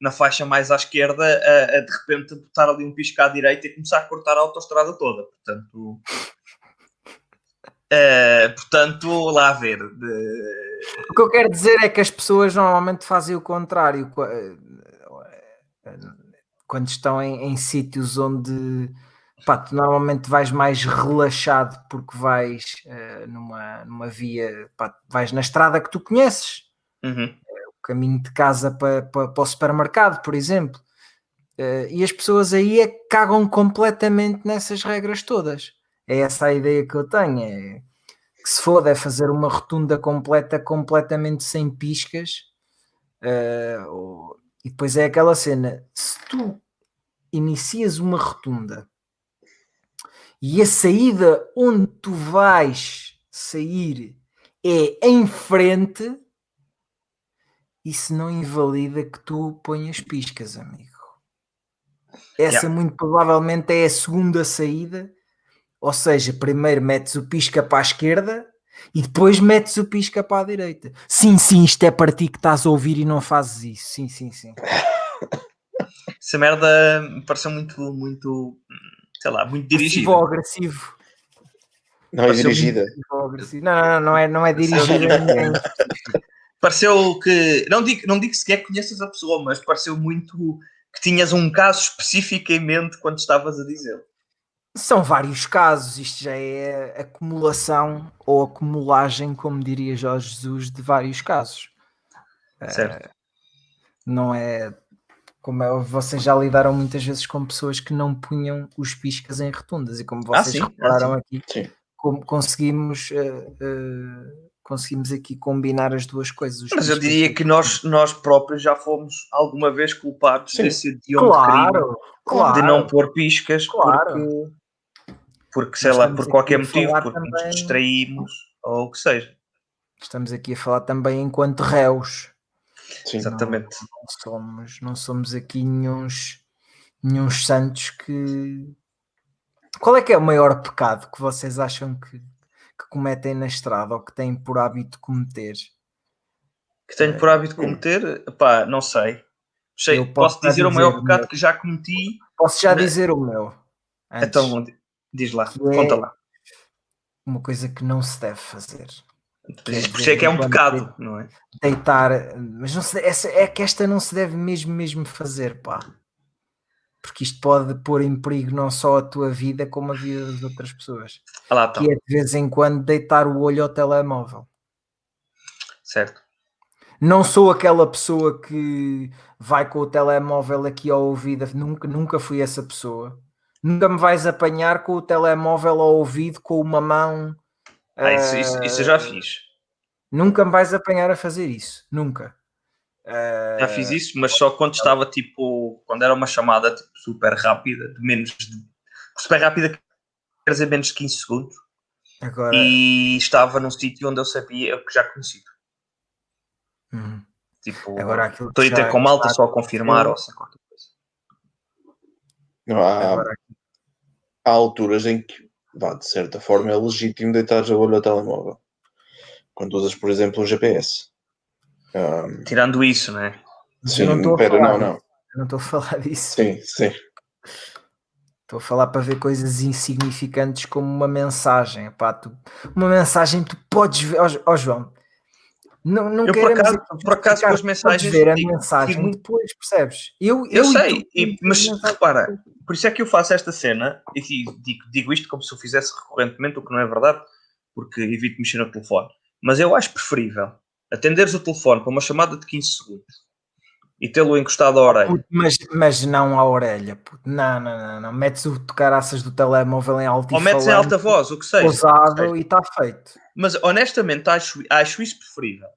B: na faixa mais à esquerda a, a, de repente botar ali um pisco à direita e começar a cortar a autostrada toda. Portanto, uh, portanto lá a ver.
A: O que eu quero dizer é que as pessoas normalmente fazem o contrário quando estão em, em sítios onde pá, tu normalmente vais mais relaxado porque vais uh, numa, numa via, pá, vais na estrada que tu conheces,
B: uhum.
A: uh, o caminho de casa para, para, para o supermercado, por exemplo. Uh, e as pessoas aí é que cagam completamente nessas regras todas. É essa a ideia que eu tenho. É que se for é fazer uma rotunda completa, completamente sem piscas. Ou, e depois é aquela cena: se tu inicias uma rotunda e a saída onde tu vais sair é em frente, isso não invalida que tu ponhas piscas, amigo. Essa yeah. muito provavelmente é a segunda saída, ou seja, primeiro metes o pisca para a esquerda e depois metes o pisca para a direita. Sim, sim, isto é para ti que estás a ouvir e não fazes isso. Sim, sim, sim.
B: Essa merda me pareceu muito, muito sei lá, muito dirigida.
A: Passivo agressivo.
C: Não é dirigida.
A: Não, não, não é, não é dirigida a ninguém.
B: Pareceu que, não digo, não digo sequer que conheças a pessoa, mas pareceu muito que tinhas um caso específico em mente quando estavas a dizer.
A: São vários casos, isto já é acumulação ou acumulagem, como diria Jorge Jesus, de vários casos.
B: Certo. Uh,
A: não é como é, vocês já lidaram muitas vezes com pessoas que não punham os piscas em rotundas e como vocês ah, repararam ah, aqui,
C: sim.
A: como conseguimos uh, uh, conseguimos aqui combinar as duas coisas.
B: Mas eu diria que nós, nós próprios já fomos alguma vez culpados sim. desse idioma
A: claro, claro,
B: de não pôr piscas claro. porque, porque sei lá, por qualquer motivo, porque também... nos distraímos ou o que seja.
A: Estamos aqui a falar também enquanto réus
B: Sim. Exatamente.
A: Não, não, somos, não somos aqui nenhuns, nenhuns santos que. Qual é que é o maior pecado que vocês acham que, que cometem na estrada ou que têm por hábito cometer?
B: Que tenho por hábito cometer? Pá, não sei. sei posso, posso dizer o maior pecado que já cometi.
A: Posso já dizer o meu.
B: Antes, então, diz lá, conta lá.
A: Uma coisa que não se deve fazer.
B: Por isso é que é um pecado, não é?
A: Deitar, mas não se, essa, é que esta não se deve mesmo, mesmo fazer, pá. Porque isto pode pôr em perigo não só a tua vida, como a vida das outras pessoas.
B: Ah lá.
A: Que é de vez em quando deitar o olho ao telemóvel.
B: Certo.
A: Não sou aquela pessoa que vai com o telemóvel aqui ao ouvido, nunca, nunca fui essa pessoa. Nunca me vais apanhar com o telemóvel ao ouvido, com uma mão.
B: Ah, isso, isso, isso eu já fiz.
A: Nunca me vais apanhar a fazer isso, nunca.
B: Já fiz isso, mas só quando estava tipo, quando era uma chamada tipo, super rápida, de menos de, super rápida, quer dizer menos de 15 segundos. Agora... E estava num sítio onde eu sabia que já conhecia. Uhum. Tipo, Agora, estou a ter com malta só a confirmar ou assim qualquer coisa.
C: Não, há, Agora... há alturas em que, vá, de certa forma, é legítimo deitar a olho ao telemóvel. Quando usas, por exemplo, um GPS.
B: Um... Tirando isso, né?
C: Sim, não pera, não, não.
A: Eu não estou a falar disso.
C: Sim, sim.
A: Estou a falar para ver coisas insignificantes como uma mensagem. Epá, tu, uma mensagem tu podes ver. Ó oh, oh, João, não, não
B: eu por acaso, por acaso com as mensagens. ver
A: a mensagem depois, percebes?
B: Eu, eu, eu sei, e, mas repara, por isso é que eu faço esta cena e digo, digo isto como se eu fizesse recorrentemente, o que não é verdade, porque evito mexer no telefone. Mas eu acho preferível atenderes o telefone para uma chamada de 15 segundos e tê-lo encostado à orelha.
A: mas, mas não à orelha. Puto. Não, não, não, não. Metes o tocaraças do telemóvel em alta
B: Ou metes em alta voz, o que seja.
A: Usado e está feito.
B: Mas honestamente acho, acho isso preferível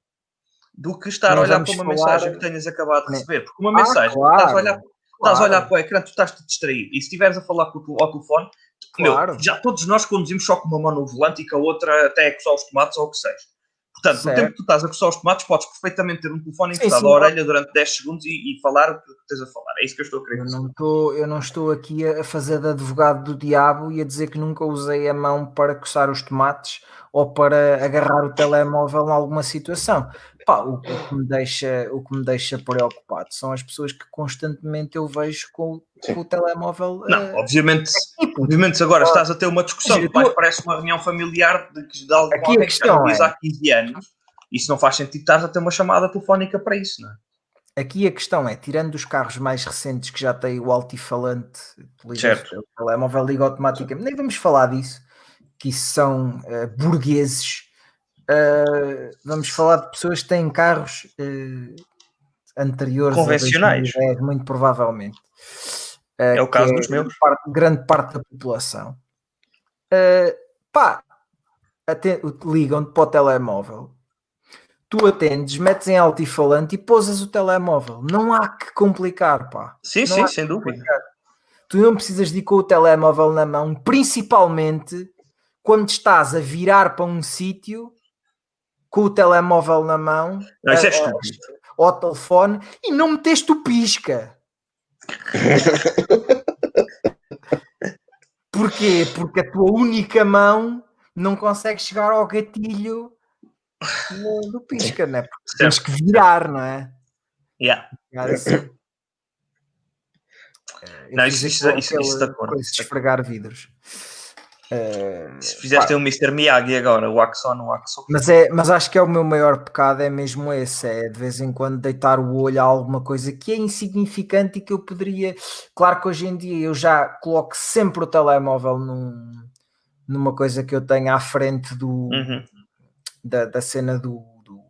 B: do que estar não a olhar para uma falar... mensagem que tenhas acabado de receber. Porque uma ah, mensagem, claro, estás, a olhar, claro. estás a olhar para o ecrã, tu estás-te distraído. E se estiveres a falar com o, ao telefone, claro. meu, já todos nós conduzimos só com uma mão no volante e com a outra até a coçar os tomates ou o que seja. Portanto, certo. no tempo que tu estás a coçar os tomates, podes perfeitamente ter um telefone encostado à orelha durante 10 segundos e, e, falar o que tens a falar. É isso que eu estou a querer
A: eu não estou, eu não estou aqui a fazer de advogado do diabo e a dizer que nunca usei a mão para coçar os tomates ou para agarrar o telemóvel em alguma situação. Pá, o, o, que me deixa, o que me deixa preocupado são as pessoas que constantemente eu vejo com, com o telemóvel.
B: Não, uh, obviamente, obviamente agora estás a ter uma discussão que mais parece uma reunião familiar de, de algo aqui a questão que é, há 15 anos. Isso não faz sentido estar a ter uma chamada telefónica para isso, não é?
A: Aqui a questão é, tirando os carros mais recentes que já têm o altifalante,
B: certo.
A: o telemóvel liga automaticamente, nem vamos falar disso, que isso são uh, burgueses Uh, vamos falar de pessoas que têm carros uh, anteriores
B: convencionais, 2010,
A: muito provavelmente.
B: Uh, é o caso é dos meus.
A: Parte, grande parte da população. pá, ligam-te para o telemóvel. Tu atendes, metes em altifalante e pousas o telemóvel. Não há que complicar, pá.
B: Sim,
A: não
B: sim, sem dúvida.
A: Tu não precisas de ir com o telemóvel na mão, principalmente quando estás a virar para um sítio com o telemóvel na mão
B: não, isso é
A: ao telefone e não meteste o pisca. Porquê? Porque a tua única mão não consegue chegar ao gatilho do pisca, né? Porque tens que virar, não é?
B: Yeah.
A: Assim.
B: Não, isso, isso, isso, isso, isso,
A: isso, isso, esfregar vidros.
B: Uh, Se fizeste pá. um Mr. Miyagi agora, o Axon, o Axon.
A: Mas, é, mas acho que é o meu maior pecado, é mesmo esse: é de vez em quando deitar o olho a alguma coisa que é insignificante e que eu poderia. Claro que hoje em dia eu já coloco sempre o telemóvel num, numa coisa que eu tenho à frente do, uhum. da, da cena do. do,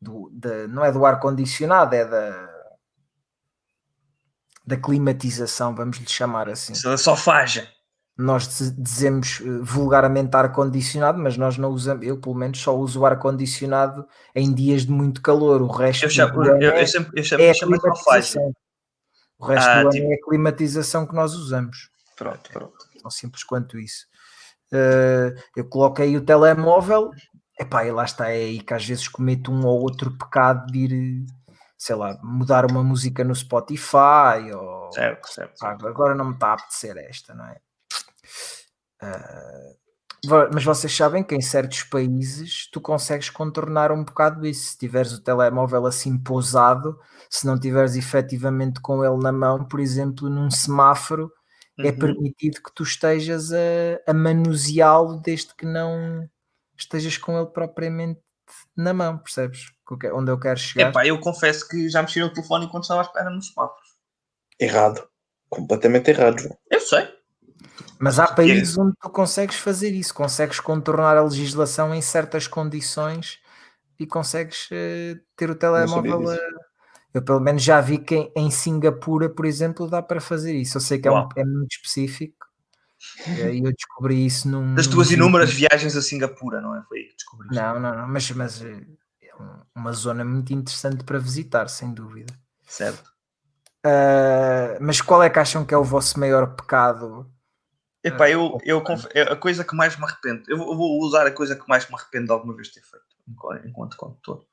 A: do da, não é do ar-condicionado, é da da climatização, vamos lhe chamar assim.
B: Da sofagem
A: nós dizemos eh, vulgarmente ar-condicionado, mas nós não usamos, eu pelo menos só uso o ar-condicionado em dias de muito calor, o resto
B: eu chamo, eu, eu, sempre, eu chamo, é a climatização.
A: O resto ah, do tipo... ano é a climatização que nós usamos.
B: Pronto, pronto.
A: Tão simples quanto isso. Uh, eu coloquei o telemóvel, epá, e lá está, é aí que às vezes cometo um ou outro pecado de ir, sei lá, mudar uma música no Spotify, ou
B: certo, certo, certo.
A: agora não me está a apetecer esta, não é? Uh, mas vocês sabem que em certos países tu consegues contornar um bocado isso. Se tiveres o telemóvel assim pousado, se não tiveres efetivamente com ele na mão, por exemplo, num semáforo, é uhum. é permitido que tu estejas a, a manuseá-lo desde que não estejas com ele propriamente na mão, percebes? Onde eu quero chegar.
B: Epá, eu confesso que já mexi no telefone enquanto estava à espera nos semáforos.
C: Errado. Completamente errado.
B: Eu sei.
A: Mas há países onde tu consegues fazer isso, consegues contornar a legislação em certas condições e consegues uh, ter o telemóvel. A... Eu pelo menos já vi que em, Singapura, por exemplo, dá para fazer isso. Eu sei que é, um, é muito específico. E eu descobri isso num.
B: Das tuas inúmeras viagens a Singapura, não é? Foi aí que descobri.
A: Não, não, não, mas, mas eh, é uma zona muito interessante para visitar, sem dúvida.
B: Certo.
A: Uh, mas qual é que acham que é o vosso maior pecado?
B: Epá, eu, eu, a coisa que mais me arrependo, eu vou usar a coisa que mais me arrependo de alguma vez ter feito enquanto condutor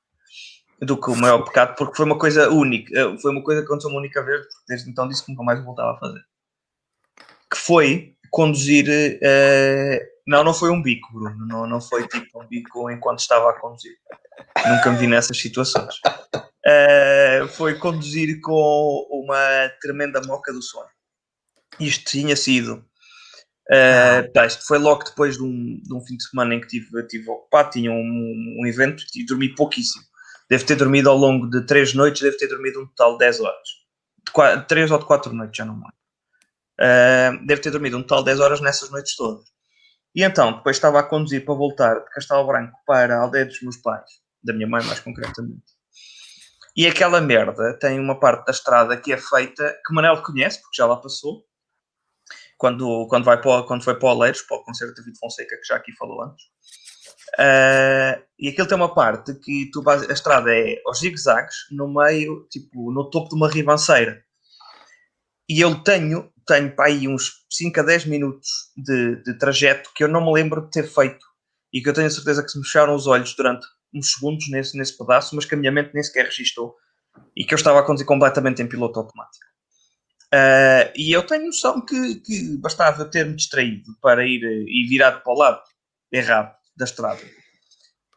B: do que o maior pecado, porque foi uma coisa única, eh, foi uma coisa que aconteceu uma única vez, porque desde então disse que nunca mais voltava a fazer. Que foi conduzir. Uh, não, não foi um bico, Bruno. Não, não foi tipo um bico enquanto estava a conduzir. Nunca me vi nessas situações. Uh, foi conduzir com uma tremenda moca do sono. Isto tinha sido Uh, tá, isto foi logo depois de um, de um, fim de semana em que estive, tive ocupado, tinha um, um, evento e dormi pouquíssimo. Devo ter dormido ao longo de três noites, devo ter dormido um total de 10 horas. De quatro, três ou de quatro noites, já não me lembro. Uh, devo ter dormido um total de 10 horas nessas noites todas. E então, depois estava a conduzir para voltar de Castelo Branco para a aldeia dos meus pais, da minha mãe mais concretamente. E aquela merda tem uma parte da estrada que é feita, que Manel conhece, porque já lá passou, quando, quando, vai para, quando foi para o Oleiros, para o concerto de David Fonseca, que já aqui falou antes. Uh, e aquilo tem uma parte que tu a estrada é aos zigue-zagues, no meio, tipo, no topo de uma ribanceira. E eu tenho, tenho para aí uns 5 a 10 minutos de, de trajeto que eu não me lembro de ter feito e que eu tenho a certeza que se me fecharam os olhos durante uns segundos nesse, nesse pedaço, mas que a minha mente nem sequer registou e que eu estava a conduzir completamente em piloto automático. Uh, e eu tenho noção que, que bastava ter-me distraído para ir e virado para o lado errado da estrada.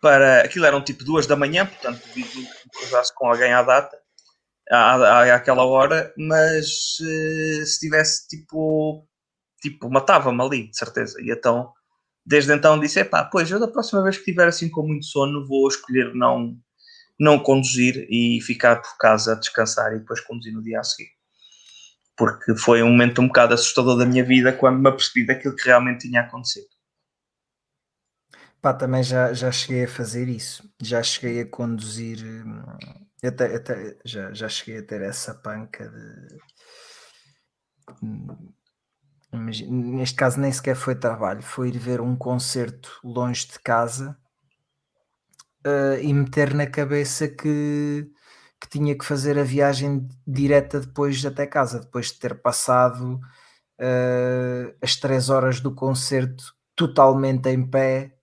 B: Para, aquilo eram tipo duas da manhã, portanto devido me cruzasse com alguém à data, à, à, àquela hora, mas uh, se tivesse tipo, tipo matava-me ali, de certeza. E então, desde então disse, pá, pois eu da próxima vez que tiver assim com muito sono vou escolher não, não conduzir e ficar por casa a descansar e depois conduzir no dia a seguir porque foi um momento um bocado assustador da minha vida quando me apercebi daquilo que realmente tinha acontecido.
A: Pá, também já, já cheguei a fazer isso, já cheguei a conduzir, hum, até, até já, já cheguei a ter essa panca de. Hum, neste caso nem sequer foi trabalho, foi ir ver um concerto longe de casa uh, e meter na cabeça que que tinha que fazer a viagem direta depois até casa, depois de ter passado uh, as três horas do concerto totalmente em pé,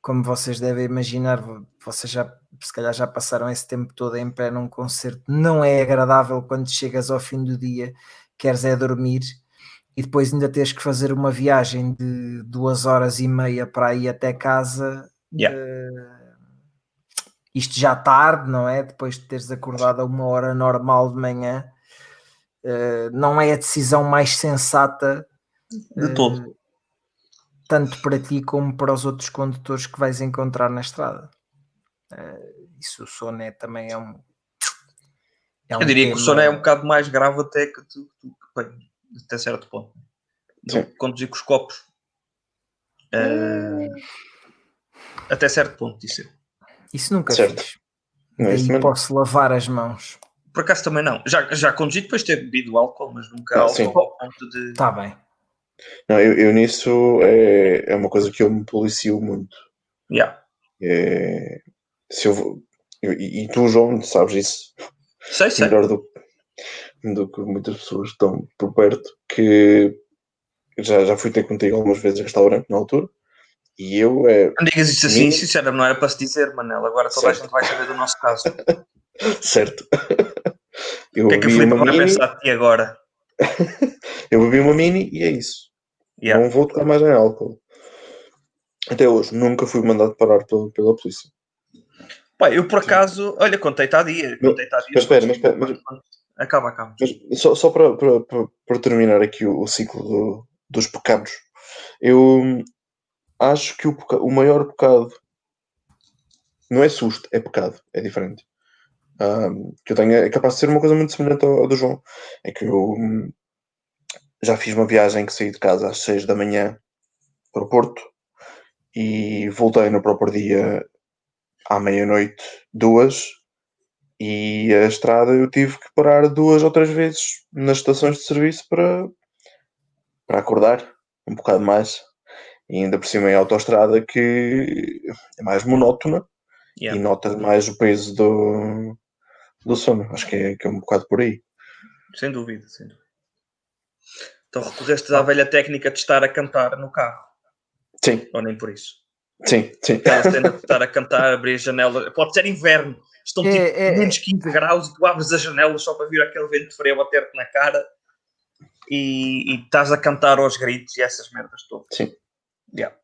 A: como vocês devem imaginar, vocês já se calhar já passaram esse tempo todo em pé num concerto, não é agradável quando chegas ao fim do dia, queres é dormir e depois ainda tens que fazer uma viagem de duas horas e meia para ir até casa.
B: Yeah. Uh,
A: isto já tarde, não é? Depois de teres acordado a uma hora normal de manhã, uh, não é a decisão mais sensata
B: de uh, todo,
A: tanto para ti como para os outros condutores que vais encontrar na estrada. Uh, isso o sono é, também é um.
B: É um Eu diria tema... que o sono é um bocado mais grave até que tu, tu bem, até certo ponto. Conduzir com os copos. Hum. Até certo ponto, disse eu.
A: Isso nunca certo. fiz. Aí posso lavar as mãos.
B: Por acaso também não. Já, já conduzi depois de ter bebido álcool, mas nunca álcool sim. ao ponto de.
A: Está bem.
C: Não, eu, eu, nisso é, é uma coisa que eu me policio muito.
B: Yeah.
C: É, se eu, vou, e, e tu, João, sabes isso
B: sei, sei.
C: melhor do, do que muitas pessoas estão por perto, que já, já fui ter contigo algumas vezes a restaurante na altura e eu. É,
B: não digas isso assim, sincero, não era para se dizer, Manel. Agora toda certo. a gente vai saber do nosso caso.
C: certo.
B: Eu o que é que a Filipe vai mini... pensar de ti agora?
C: eu bebi uma mini e é isso. Yeah. Não vou tocar mais em álcool. Até hoje, nunca fui mandado parar pela, pela polícia.
B: Pá, eu por acaso, olha, contei-te há dia. Contei-te há dia.
C: Mas espera, mas espera. Mas,
B: acaba, acaba.
C: Mas, só, só para, para, para, para terminar aqui o, o ciclo do, dos pecados, eu acho que o, o maior pecado não é susto, é pecado, é diferente. Um, que eu tenho é capaz de ser uma coisa muito semelhante ao, ao do João. É que eu hum, já fiz uma viagem que saí de casa às 6 da manhã para o Porto e voltei no próprio dia à meia-noite, duas, e a estrada eu tive que parar duas ou três vezes nas estações de serviço para, para acordar um bocado mais. E ainda por cima em autoestrada que é mais monótona yeah. e nota mais o peso do, do sono. Acho que é, que é um bocado por aí.
B: Sem dúvida, sem dúvida. Então recorreste à velha técnica de estar a cantar no carro.
C: Sim.
B: Ou nem por isso.
C: Sim, sim.
B: estar a cantar, abrir a janela. Pode ser inverno. Estão é, tipo é, menos 15 graus e tu abres as janelas só para vir aquele vento frio bater-te na cara e, e estás a cantar aos gritos e essas merdas todas.
C: Sim.
B: Yeah.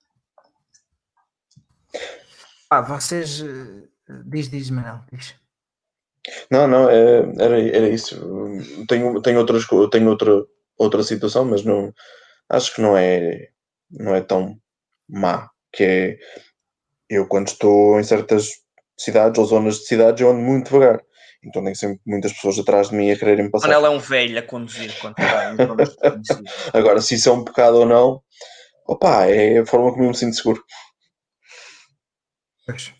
A: Ah, vocês. Eh, diz, diz, Manel, diz.
C: Não, não, é, era, era isso. Tenho, tenho, outras, tenho outra, outra situação, mas não acho que não é, não é tão má. Que é eu quando estou em certas cidades ou zonas de cidades eu ando muito devagar. Então tem sempre muitas pessoas atrás de mim a quererem passar.
B: Quando ela é um velho a conduzir, quando está
C: Agora, se isso é um pecado ou não, opa, é a forma como eu me sinto seguro.
A: Pois.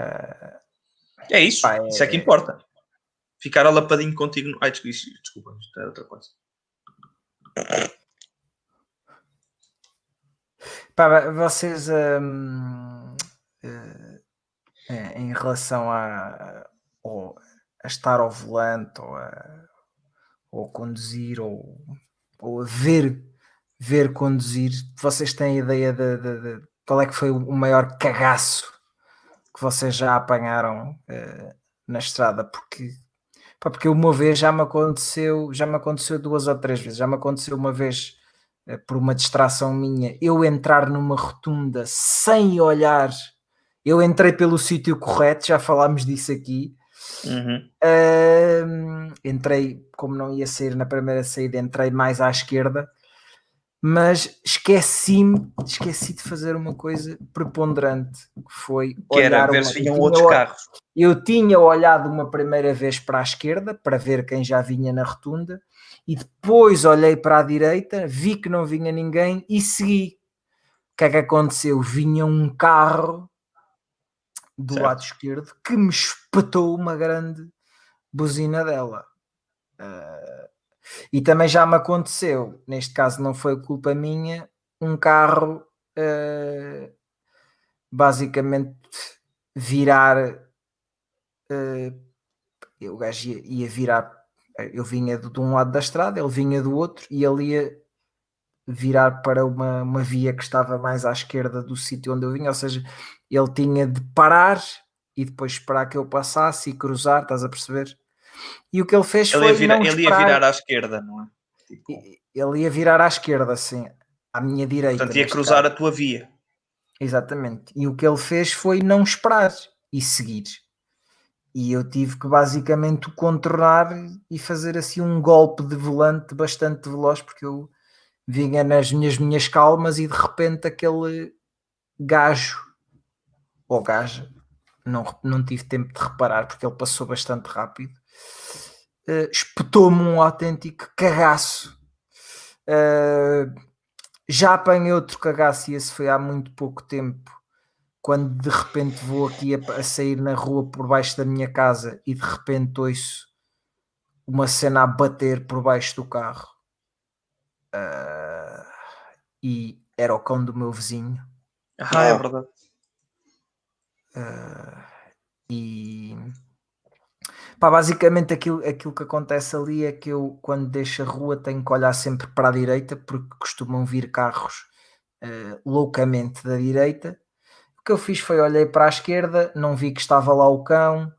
B: Uh... É isso, Pá, é... isso é que importa. Ficar alapadinho contigo. Ai, desculpa, isto é outra coisa.
A: Pá, vocês um, uh, eh, em relação a, a, estar ao volante ou a, ou a conduzir ou, ou a ver, ver conduzir, vocês têm ideia de, de, de, qual é que foi o maior cagaço que vocês já apanharam uh, na estrada? Porque Pá, porque uma vez já me aconteceu, já me aconteceu duas ou três vezes, já me aconteceu uma vez eh, por uma distração minha, eu entrar numa rotunda sem olhar, eu entrei pelo sítio correto, já falámos disso aqui.
B: Uhum.
A: Uh, entrei, como não ia sair na primeira saída, entrei mais à esquerda mas esqueci-me, esqueci de fazer uma coisa preponderante, que foi
B: que olhar era ver se vinham outros carros.
A: Eu tinha olhado uma primeira vez para a esquerda para ver quem já vinha na rotunda e depois olhei para a direita, vi que não vinha ninguém e segui. O que é que aconteceu? Vinha um carro do certo. lado esquerdo que me espetou uma grande buzina dela. Uh, e também já me aconteceu, neste caso não foi culpa minha, um carro uh, basicamente virar. Uh, o gajo ia, ia, virar. Eu vinha de, de um lado da estrada, ele vinha do outro e ele ia virar para uma, uma via que estava mais à esquerda do sítio onde eu vinha, ou seja, ele tinha de parar e depois esperar que eu passasse e cruzar, estás a perceber? E o que ele fez ele foi.
B: Ia virar, ele ia virar à esquerda, não é?
A: Tipo... Ele ia virar à esquerda, sim, à minha direita.
B: Portanto, ia cruzar caso. a tua via.
A: Exatamente. E o que ele fez foi não esperar e seguir. E eu tive que basicamente o contornar e fazer assim um golpe de volante bastante veloz, porque eu vinha nas minhas, minhas calmas e de repente aquele gajo ou gaja, não, não tive tempo de reparar porque ele passou bastante rápido uh, espetou-me um autêntico cagaço. Uh, já apanhei outro cagaço e esse foi há muito pouco tempo, quando de repente vou aqui a, a, sair na rua por baixo da minha casa e de repente ouço uma cena a bater por baixo do carro. Uh, e era o cão do meu vizinho.
B: Ah, é verdade.
A: Uh, e Pá, basicamente aquilo, aquilo que acontece ali é que eu, quando deixo a rua, tenho que olhar sempre para a direita, porque costumam vir carros uh, loucamente da direita. O que eu fiz foi olhei para a esquerda, não vi que estava lá o cão,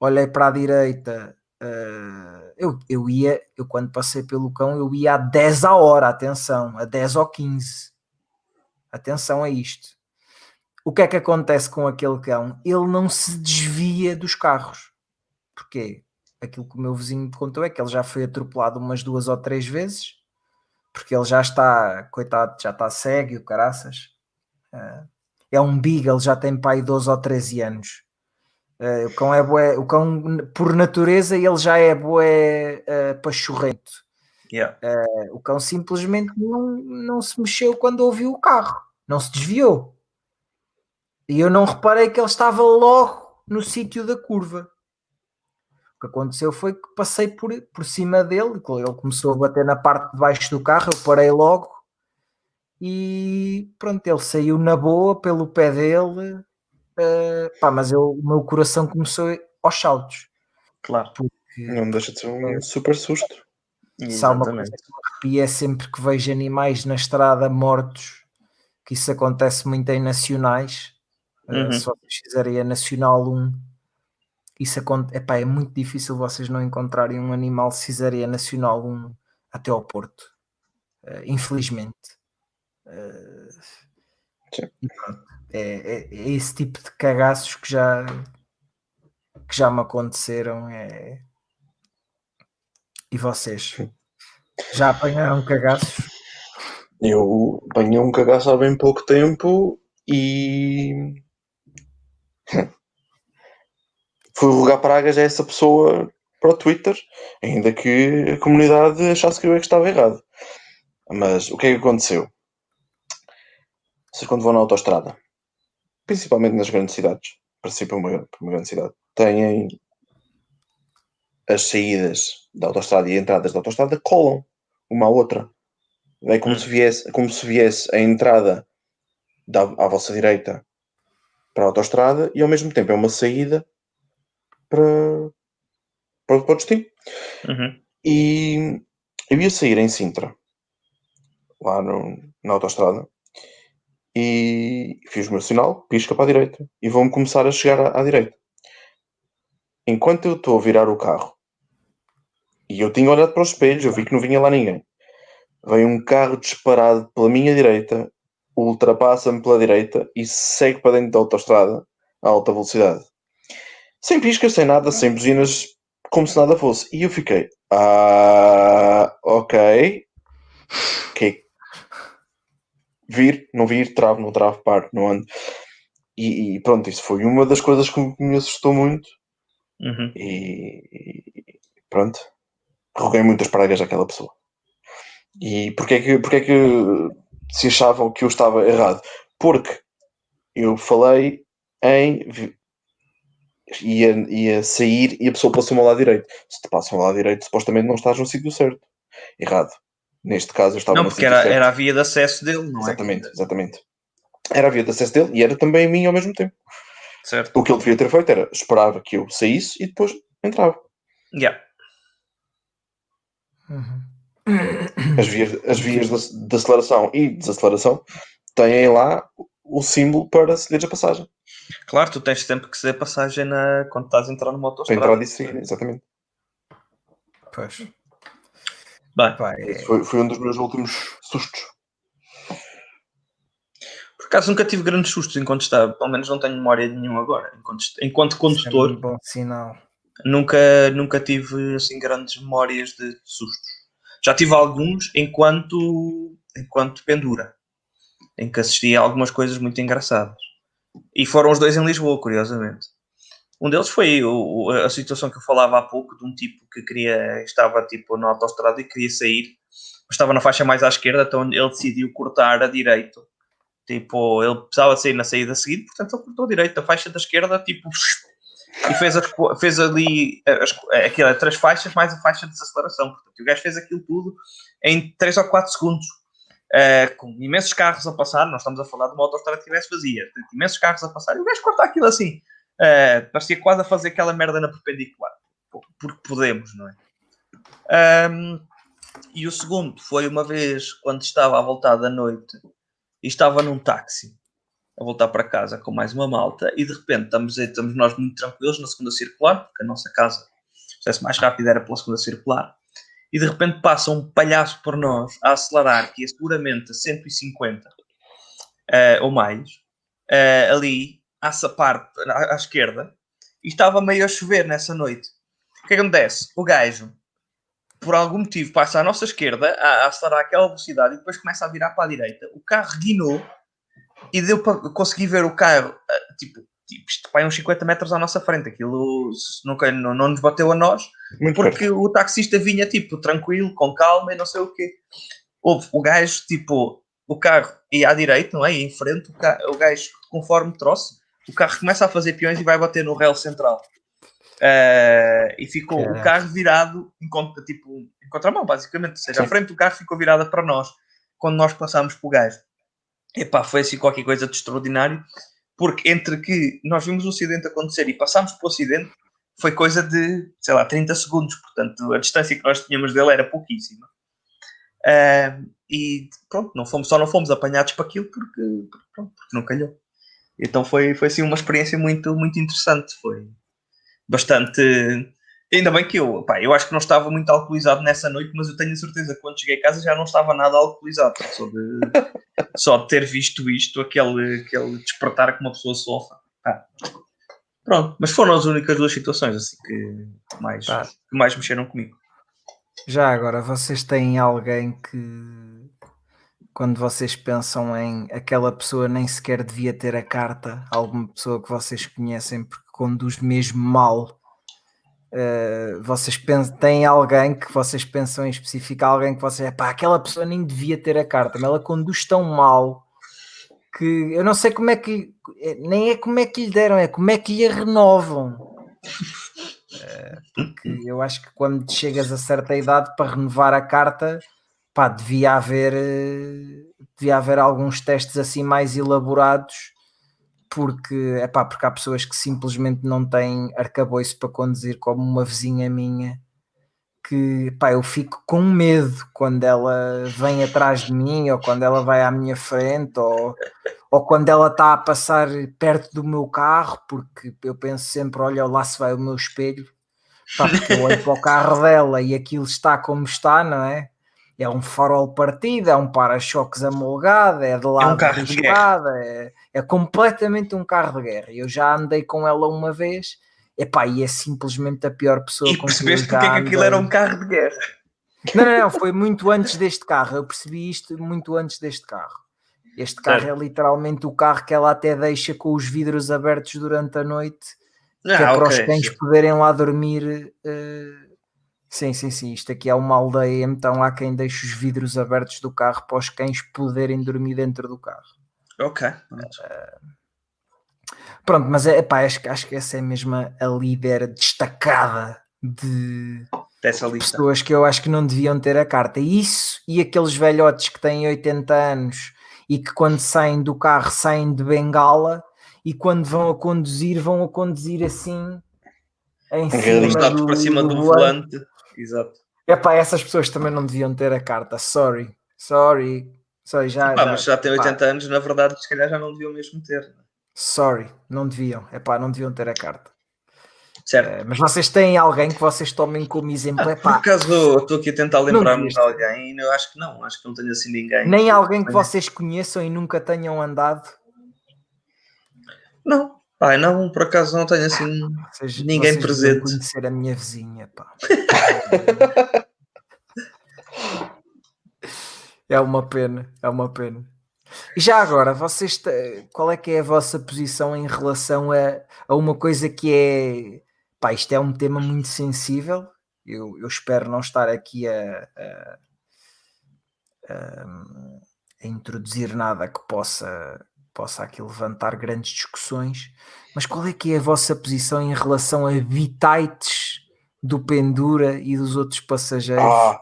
A: olhei para a direita. Uh, eu, eu ia, eu quando passei pelo cão, eu ia a 10 a hora, atenção, a 10 ou 15. Atenção a isto. O que é que acontece com aquele cão? Ele não se desvia dos carros porque aquilo que o meu vizinho me contou é que ele já foi atropelado umas duas ou três vezes, porque ele já está, coitado, já está cego, o caraças. Uh, é um beagle, já tem pai 12 ou 13 anos. Uh, o cão é bué, o cão por natureza ele já é bué uh, pachorrento.
B: Yeah.
A: Uh, o cão simplesmente não, não se mexeu quando ouviu o carro, não se desviou. E eu não reparei que ele estava logo no sítio da curva. O que aconteceu foi que passei por, por cima dele, ele começou a bater na parte de baixo do carro, eu parei logo e pronto, ele saiu na boa pelo pé dele, uh, pá, mas eu, o meu coração começou aos saltos.
B: Claro.
C: Porque, não deixa de ser um super susto.
A: Que me arrepia é sempre que vejo animais na estrada mortos, que isso acontece muito em nacionais. Eh, uhum. Uh, fizerem a Nacional 1, isso acontece, epá, é muito difícil vocês não encontrarem um animal se fizerem a Nacional 1 até ao Porto. Uh, infelizmente. Uh, é, é, é, esse tipo de cagaços que já que já me aconteceram. É... E vocês? Já apanharam cagaços?
C: Eu apanhei um cagaço há bem pouco tempo e fui rogar pragas a essa pessoa para o Twitter, ainda que a comunidade achasse que eu é que estava errado. Mas o que é que aconteceu? Vocês quando vão na autostrada, principalmente nas grandes cidades, participa uma, uma grande cidade, têm as saídas da autostrada e entradas da autostrada colam uma à outra. É como, se, viesse, como se viesse a entrada da, à vossa direita para a autostrada e ao mesmo tempo é uma saída para, para, para o destino.
B: Uhum.
C: E eu ia sair em Sintra, lá no, na autostrada, e fiz o meu sinal, pisca para a direita, e vão começar a chegar à, à direita. Enquanto eu estou a virar o carro, e eu tinha olhado para os espelhos, eu vi que não vinha lá ninguém. Vem um carro disparado pela minha direita, ultrapassa-me pela direita e segue para dentro da autostrada a alta velocidade. Sem piscas, sem nada, sem buzinas, como se nada fosse. E eu fiquei, ah, ok. Ok, vir, não vir, travo, não travo, paro, não ando. E, e, pronto, isso foi uma das coisas que me assustou muito.
B: Uhum.
C: E, e, pronto, roguei muitas pragas àquela pessoa. E porquê que, porquê que se achavam que eu estava errado? Porque eu falei em ia, ia sair e a pessoa passou-me ao lado direito. Se te passam ao lado direito, supostamente não estás no sítio certo. Errado. Neste caso eu estava
B: Não, porque era, era a via de acesso dele, não
C: exatamente, é? Exatamente, Era a via de acesso dele e era também a mim ao mesmo tempo.
B: Certo.
C: O que ele devia ter feito era esperar que eu saísse e depois entrava.
B: Yeah.
A: Uhum.
C: As vias, as vias de, de, aceleração e desaceleração têm lá o símbolo para ceder a passagem.
B: Claro, tu tens sempre que ceder passagem na, quando estás a entrar numa autostrada.
C: Para entrar e seguir, exatamente.
A: Pois.
B: Bem,
C: foi, foi um dos meus últimos sustos.
B: Por acaso nunca tive grandes sustos enquanto estava, pelo menos não tenho memória de nenhum agora. Enquanto, enquanto condutor, é
A: bom sinal.
B: Nunca, nunca tive assim grandes memórias de sustos. Já tive alguns enquanto, enquanto pendura, em que assisti a algumas coisas muito engraçadas. E foram os dois em Lisboa, curiosamente. Um deles foi o, a situação que eu falava há pouco, de um tipo que queria, estava tipo na autostrada e queria sair, estava na faixa mais à esquerda, então ele decidiu cortar a direito. Tipo, ele precisava sair na saída seguinte, portanto ele cortou a direita, a faixa da esquerda, tipo, e fez, as, fez ali as, aquelas três faixas mais a faixa de desaceleração. Portanto, o gajo fez aquilo tudo em 3 ou 4 segundos. Uh, com imensos carros a passar, nós estamos a falar de uma autostrada que estivesse vazia, imensos carros a passar, e o gajo corta aquilo assim. Uh, parecia quase a fazer aquela merda na perpendicular. Porque podemos, não é? Um, e o segundo foi uma vez quando estava à voltar da noite e estava num táxi a voltar para casa com mais uma malta e de repente estamos, estamos nós muito tranquilos na segunda circular, porque a nossa casa, o processo mais rápido era pela segunda circular, e de repente passa um palhaço por nós a acelerar, que é seguramente a 150 uh, ou mais, uh, ali essa parte à, à, esquerda e estava meio a chover nessa noite. O que acontece? O gajo, por algum motivo, passa à nossa esquerda a, a acelerar aquela velocidade e depois começa a virar para a direita. O carro guinou e deu para conseguir ver o carro, ah, tipo, tipo isto vai uns 50 metros à nossa frente. Aquilo nunca, não, não nos bateu a nós, Muito porque perto. o taxista vinha, tipo, tranquilo, com calma e não sei o quê. Houve o gajo, tipo, o carro ia à direita, não é? Ia em frente, o, o gajo conforme troço, o carro começa a fazer peões e vai bater no rail central. Uh, e ficou Caraca. o carro virado em, contra, tipo, em contramão, basicamente. Ou seja, Sim. a frente do carro ficou virada para nós quando nós passámos por gajo. Epá, foi assim qualquer coisa de extraordinário, porque entre que nós vimos o acidente acontecer e passámos pelo acidente, foi coisa de, sei lá, 30 segundos, portanto a distância que nós tínhamos dele era pouquíssima. Uh, e pronto, não fomos, só não fomos apanhados para aquilo porque, pronto, porque não calhou. Então foi, foi assim uma experiência muito, muito interessante, foi bastante Ainda bem que eu, pá, eu acho que não estava muito alcoolizado nessa noite, mas eu tenho a certeza que quando cheguei a casa já não estava nada alcoolizado. Só de, só de ter visto isto, aquele, aquele despertar que uma pessoa sofre. Pronto, mas foram as únicas duas situações assim que mais, que mais mexeram comigo.
A: Já agora, vocês têm alguém que quando vocês pensam em aquela pessoa nem sequer devia ter a carta, alguma pessoa que vocês conhecem porque conduz mesmo mal Uh, vocês pensam, têm alguém que vocês pensam em específico, alguém que vocês, pá, aquela pessoa nem devia ter a carta, mas ela conduz tão mal que eu não sei como é que é, nem é como é que lhe deram, é como é que lhe renovam. Uh, porque eu acho que quando chegas a certa idade para renovar a carta, pá, devia haver, eh, devia haver alguns testes assim mais elaborados porque, epá, porque há pessoas que simplesmente não têm arcabouço para conduzir, como uma vizinha minha, que epá, eu fico com medo quando ela vem atrás de mim, ou quando ela vai à minha frente, ou, ou quando ela está a passar perto do meu carro, porque eu penso sempre: olha, lá se vai o meu espelho, epá, porque eu olho para o carro dela e aquilo está como está, não é? É um farol partido, é um para-choques amolgado, é de lado é um carro riscado, é, é, completamente um carro de guerra. Eu já andei com ela uma vez, epá, e é simplesmente a pior pessoa
B: e
A: com
B: percebeste porque é que aquilo era um carro de guerra?
A: Não, não, não, foi muito antes deste carro. Eu percebi isto muito antes deste carro. Este carro é literalmente o carro que ela até deixa com os vidros abertos durante a noite, ah, que é para okay, os cães poderem lá dormir. Uh, Sim, sim, sim. Isto aqui é uma aldeia, então há quem deixe os vidros abertos do carro para os cães poderem dormir dentro do carro.
B: Ok.
A: Uh, pronto, mas é, pá, acho, acho que essa é mesmo a líder destacada de
B: Dessa lista.
A: pessoas que eu acho que não deviam ter a carta. Isso e aqueles velhotes que têm 80 anos e que quando saem do carro saem de bengala e quando vão a conduzir, vão a conduzir assim em cima
B: do, para cima do, do volante. Exato.
A: É pá, essas pessoas também não deviam ter a carta. Sorry, sorry. Sorry, já,
B: já, mas já tem 80 pá. anos, na verdade, se calhar já não deviam mesmo ter. É?
A: Sorry, não deviam. É pá, não deviam ter a carta.
B: Certo. É,
A: mas vocês têm alguém que vocês tomem como exemplo? É pá.
B: Por acaso estou aqui a tentar lembrar-me de alguém e eu acho que não, acho que não tenho assim ninguém.
A: Nem alguém que vocês conheçam e nunca tenham andado?
B: Não, Pai, não, por acaso não tenho assim vocês, ninguém vocês presente.
A: conhecer a minha vizinha, pá. é uma pena, é uma pena. E já agora, vocês qual é que é a vossa posição em relação a, a uma coisa que é pá, isto é um tema muito sensível. Eu, eu espero não estar aqui a, a, a, a introduzir nada que possa possa aqui levantar grandes discussões, mas qual é que é a vossa posição em relação a bitites do Pendura e dos outros passageiros ah.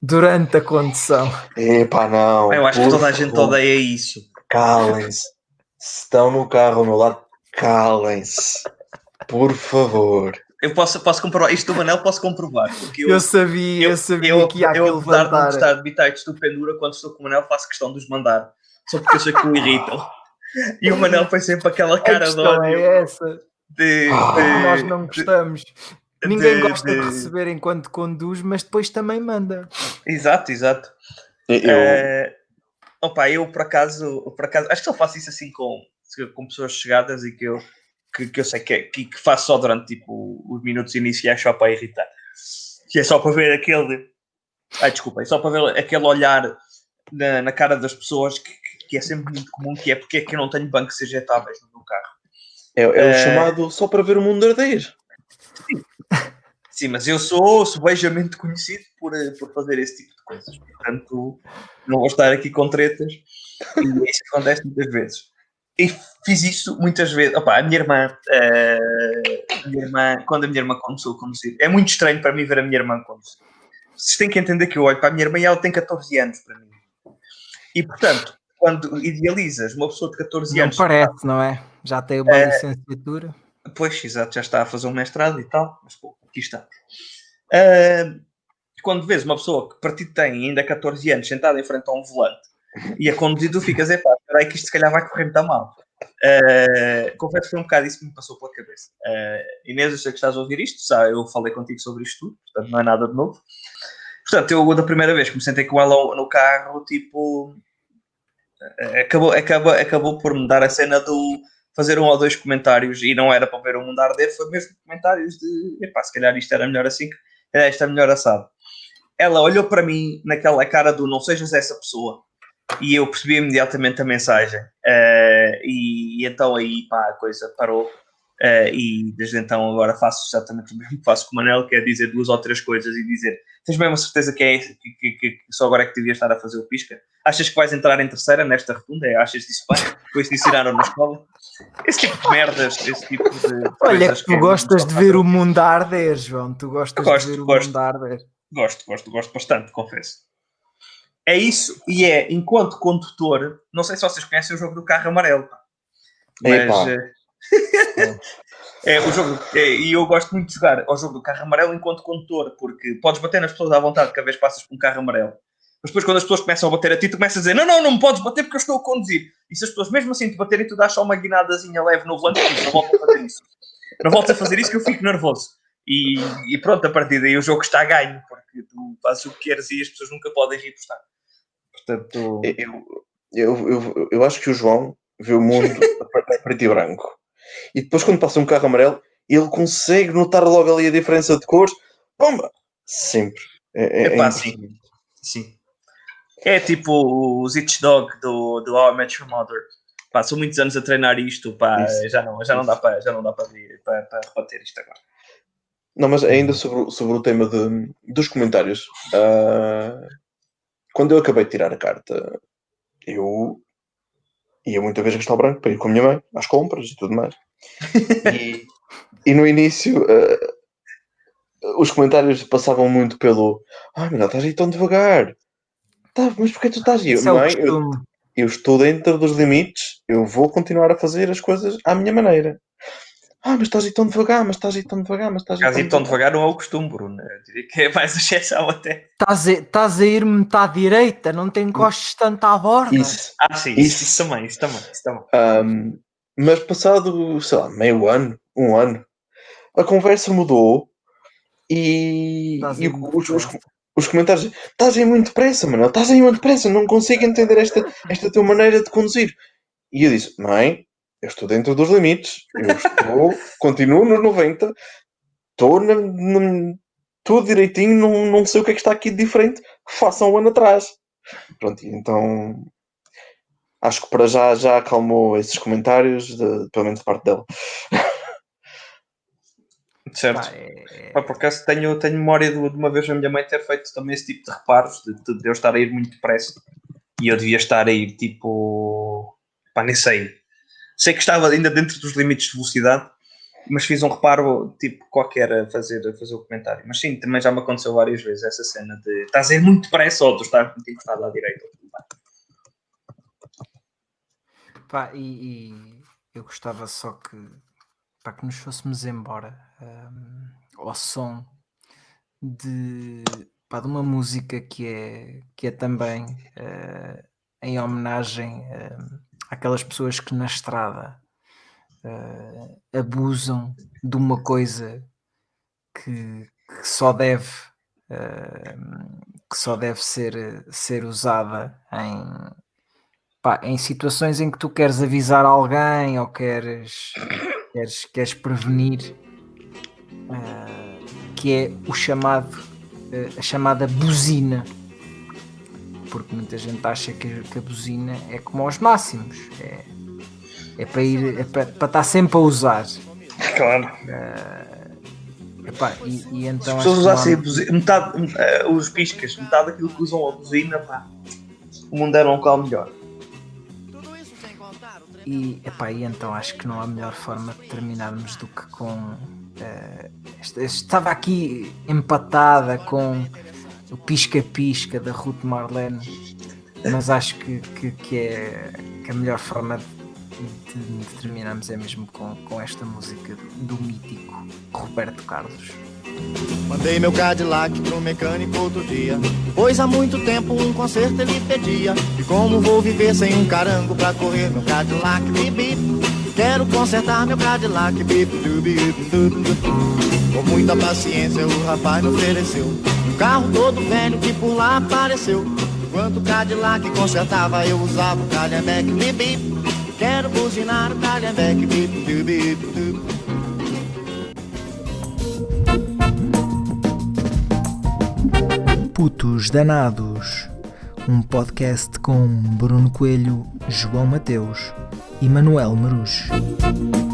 A: durante a condução?
C: Epá, não.
B: Eu acho que toda a gente odeia isso.
C: Calem-se. Se estão no carro ao meu lado, calem-se. Por favor.
B: Eu posso, posso comprovar, isto do Manel posso comprovar.
A: Porque eu, eu sabia, eu, eu sabia eu, que ia
B: Eu, apesar de não gostar de bitites do Pendura, quando estou com o Manel, faço questão de os mandar. Só porque eu sei que o irritam. E o Manel foi sempre aquela cara de ódio.
A: É essa. De, ah. de, Nós não gostamos. De, Ninguém gosta de... receber enquanto conduz, mas depois também manda.
B: Exato, exato. Eu... É, opa, eu por acaso, por acaso, acho que só faço isso assim com, com pessoas chegadas e que eu, que, que eu sei que, é, que, que faço só durante tipo, os minutos iniciais só para irritar. Que é só para ver aquele. Ai, desculpa, é só para ver aquele olhar na, na cara das pessoas que, que é sempre muito comum, que é porque é que eu não tenho bancos ejetáveis no meu carro.
C: É, é o uh, chamado só para ver o mundo arder.
B: Sim. sim, mas eu sou subejamente conhecido por, eh, por fazer esse tipo de coisas. Portanto, não vou estar aqui com tretas. E é isso acontece muitas vezes. e fiz isso muitas vezes. Opa, a minha irmã, uh, a minha irmã, quando a minha irmã começou a conduzir, é muito estranho para mim ver a minha irmã conduzir. Vocês têm que entender que eu olho para a minha irmã e ela tem 14 anos para mim. E portanto, quando idealizas uma pessoa de 14
A: não
B: anos.
A: Não parece, não é? Já tem uma uh, licenciatura.
B: Pois, exato, já está a fazer um mestrado e tal, mas pô, aqui está. Uh, quando vês uma pessoa que para ti tem ainda 14 anos sentada em frente a um volante e a conduzir, tu ficas, é pá, espera aí que isto se calhar vai correr muito mal. Uh, confesso que foi um bocado isso que me passou pela cabeça. Uh, Inês, eu sei que estás a ouvir isto, sabe? eu falei contigo sobre isto tudo, portanto não é nada de novo. Portanto, eu da primeira vez que me sentei com ela no carro, tipo, acabou, acabou, acabou por me dar a cena do fazer um ou dois comentários e não era para ver o mundo arder, foi mesmo comentários de, epá, se calhar isto era melhor assim, isto é melhor assado. Ela olhou para mim naquela cara do não sejas essa pessoa. E eu percebi imediatamente a mensagem. Uh, e, e, então aí pá, a coisa parou Uh, e desde então agora faço exatamente o mesmo que faço com o Manel, que é dizer duas ou três coisas e dizer tens mesmo a certeza que é que, que, que, que só agora é que devias estar a fazer o pisca? Achas que vais entrar em terceira nesta rotunda? É, achas disso bem? Depois te ensinaram na escola? Esse tipo de merdas, esse tipo de.
A: Olha, que tu é gostas de ver o mundo arder, João. Tu gostas gosto, de ver gosto, o mundo arder.
B: Gosto, gosto, gosto bastante, confesso. É isso, e é, enquanto condutor, não sei se vocês conhecem o jogo do carro amarelo, mas. Epa é, o jogo, é, e eu gosto muito de jogar ao jogo do carro amarelo enquanto condutor, porque podes bater nas pessoas à vontade cada vez passas por um carro amarelo. Mas depois, quando as pessoas começam a bater a ti, tu começas a dizer: Não, não, não me podes bater porque eu estou a conduzir. E se as pessoas mesmo assim te baterem, tu dás só uma guinadazinha leve no volante não voltas a fazer isso. Não voltas a fazer isso que eu fico nervoso. E, e, pronto, a partir daí o jogo está a ganho, porque tu fazes o que queres e as pessoas nunca podem repostar.
C: Portanto, eu, eu, eu, eu acho que o João vê o mundo a preto e branco e depois quando passa um carro amarelo, ele consegue notar logo ali a diferença de cores. Pomba! Sempre. É, é,
B: Epá, é sim. sim. É tipo os Itch Dog do, do How I Met Your Mother. Pá, são muitos anos a treinar isto, pá, já não, já não dá para já não dá para, para, para rebater isto agora.
C: Não, mas ainda sobre, sobre o tema de, dos comentários, uh, quando eu acabei de tirar a carta, eu ia muita vez gastar o branco para ir com a minha mãe às compras e tudo mais. e, e no início uh, os comentários passavam muito pelo ai, mas estás aí tão devagar. Tá, mas porquê tu estás aí? É mãe, eu, eu estou dentro dos limites, eu vou continuar a fazer as coisas à minha maneira. Ah, mas estás aí tão devagar, mas estás aí tão devagar, mas estás aí,
B: estás aí tão, devagar. não é o costume, Bruno. Eu diria que é mais exceção até.
A: Estás a, estás a ir metade direita, não tem encostes tanto à borda.
B: Isso. Ah, sim, isso, isso também, isso também. Isso também.
C: Um, mas passado, sei lá, meio ano, um ano, a conversa mudou e, e os, os, os, comentários estás aí muito depressa, mano, estás aí muito depressa, não consigo entender esta, esta tua maneira de conduzir. E eu disse, mãe, eu estou dentro dos limites, eu estou, continuo nos 90, estou na, na, tudo direitinho, não, não sei o que é que está aqui de diferente, faça um ano atrás. Pronto, então acho que para já já acalmou esses comentários, de, pelo menos de parte dela.
B: Certo. Pá, é... Pá, por acaso tenho, tenho memória de, de, uma vez a minha mãe ter feito também esse tipo de reparos, de, de, de eu estar a ir muito depressa e eu devia estar a ir tipo. pá, nem sei, Sei que estava ainda dentro dos limites de velocidade, mas fiz um reparo tipo qualquer a fazer, a fazer o comentário. Mas sim, também já me aconteceu várias vezes essa cena de estás a ir muito depressa ou tu estás muito encostado à direita.
A: Pá, e, e, eu gostava só que, para que nos fôssemos embora um, ao som de, pá, de uma música que é, que é também uh, em homenagem. Uh, aquelas pessoas que na estrada uh, abusam de uma coisa que, que só deve uh, que só deve ser, ser usada em, pá, em situações em que tu queres avisar alguém ou queres, queres, queres prevenir uh, que é o chamado a chamada buzina porque muita gente acha que, que a buzina é como aos máximos, é, é para ir, é para, para estar sempre a usar.
B: Claro. Uh,
A: epá, e, e, então
B: As pessoas usassem há... buzina, metade, uh, os piscas, metade daquilo que usam a buzina, pá, o mundo era um local melhor.
A: e, epá, e então acho que não há melhor forma de terminarmos do que com. Uh, estava aqui empatada com o pisca-pisca da Ruth Marlene, mas acho que, que, que, é que a melhor forma de, de, terminarmos é mesmo com, com esta música do, do mítico Roberto Carlos.
D: Mandei meu Cadillac pro mecânico outro dia Pois há muito tempo um conserto ele pedia. E como vou viver sem um carango pra correr meu Cadillac bip bip Quero consertar meu Cadillac Com muita paciência o rapaz me ofereceu Um carro todo velho que por lá apareceu. Enquanto o Cadillac consertava eu usava o Cadillac Quero buzinar o Cadillac bip
A: Putos Danados, um podcast com Bruno Coelho, João Mateus e Manuel Marujo.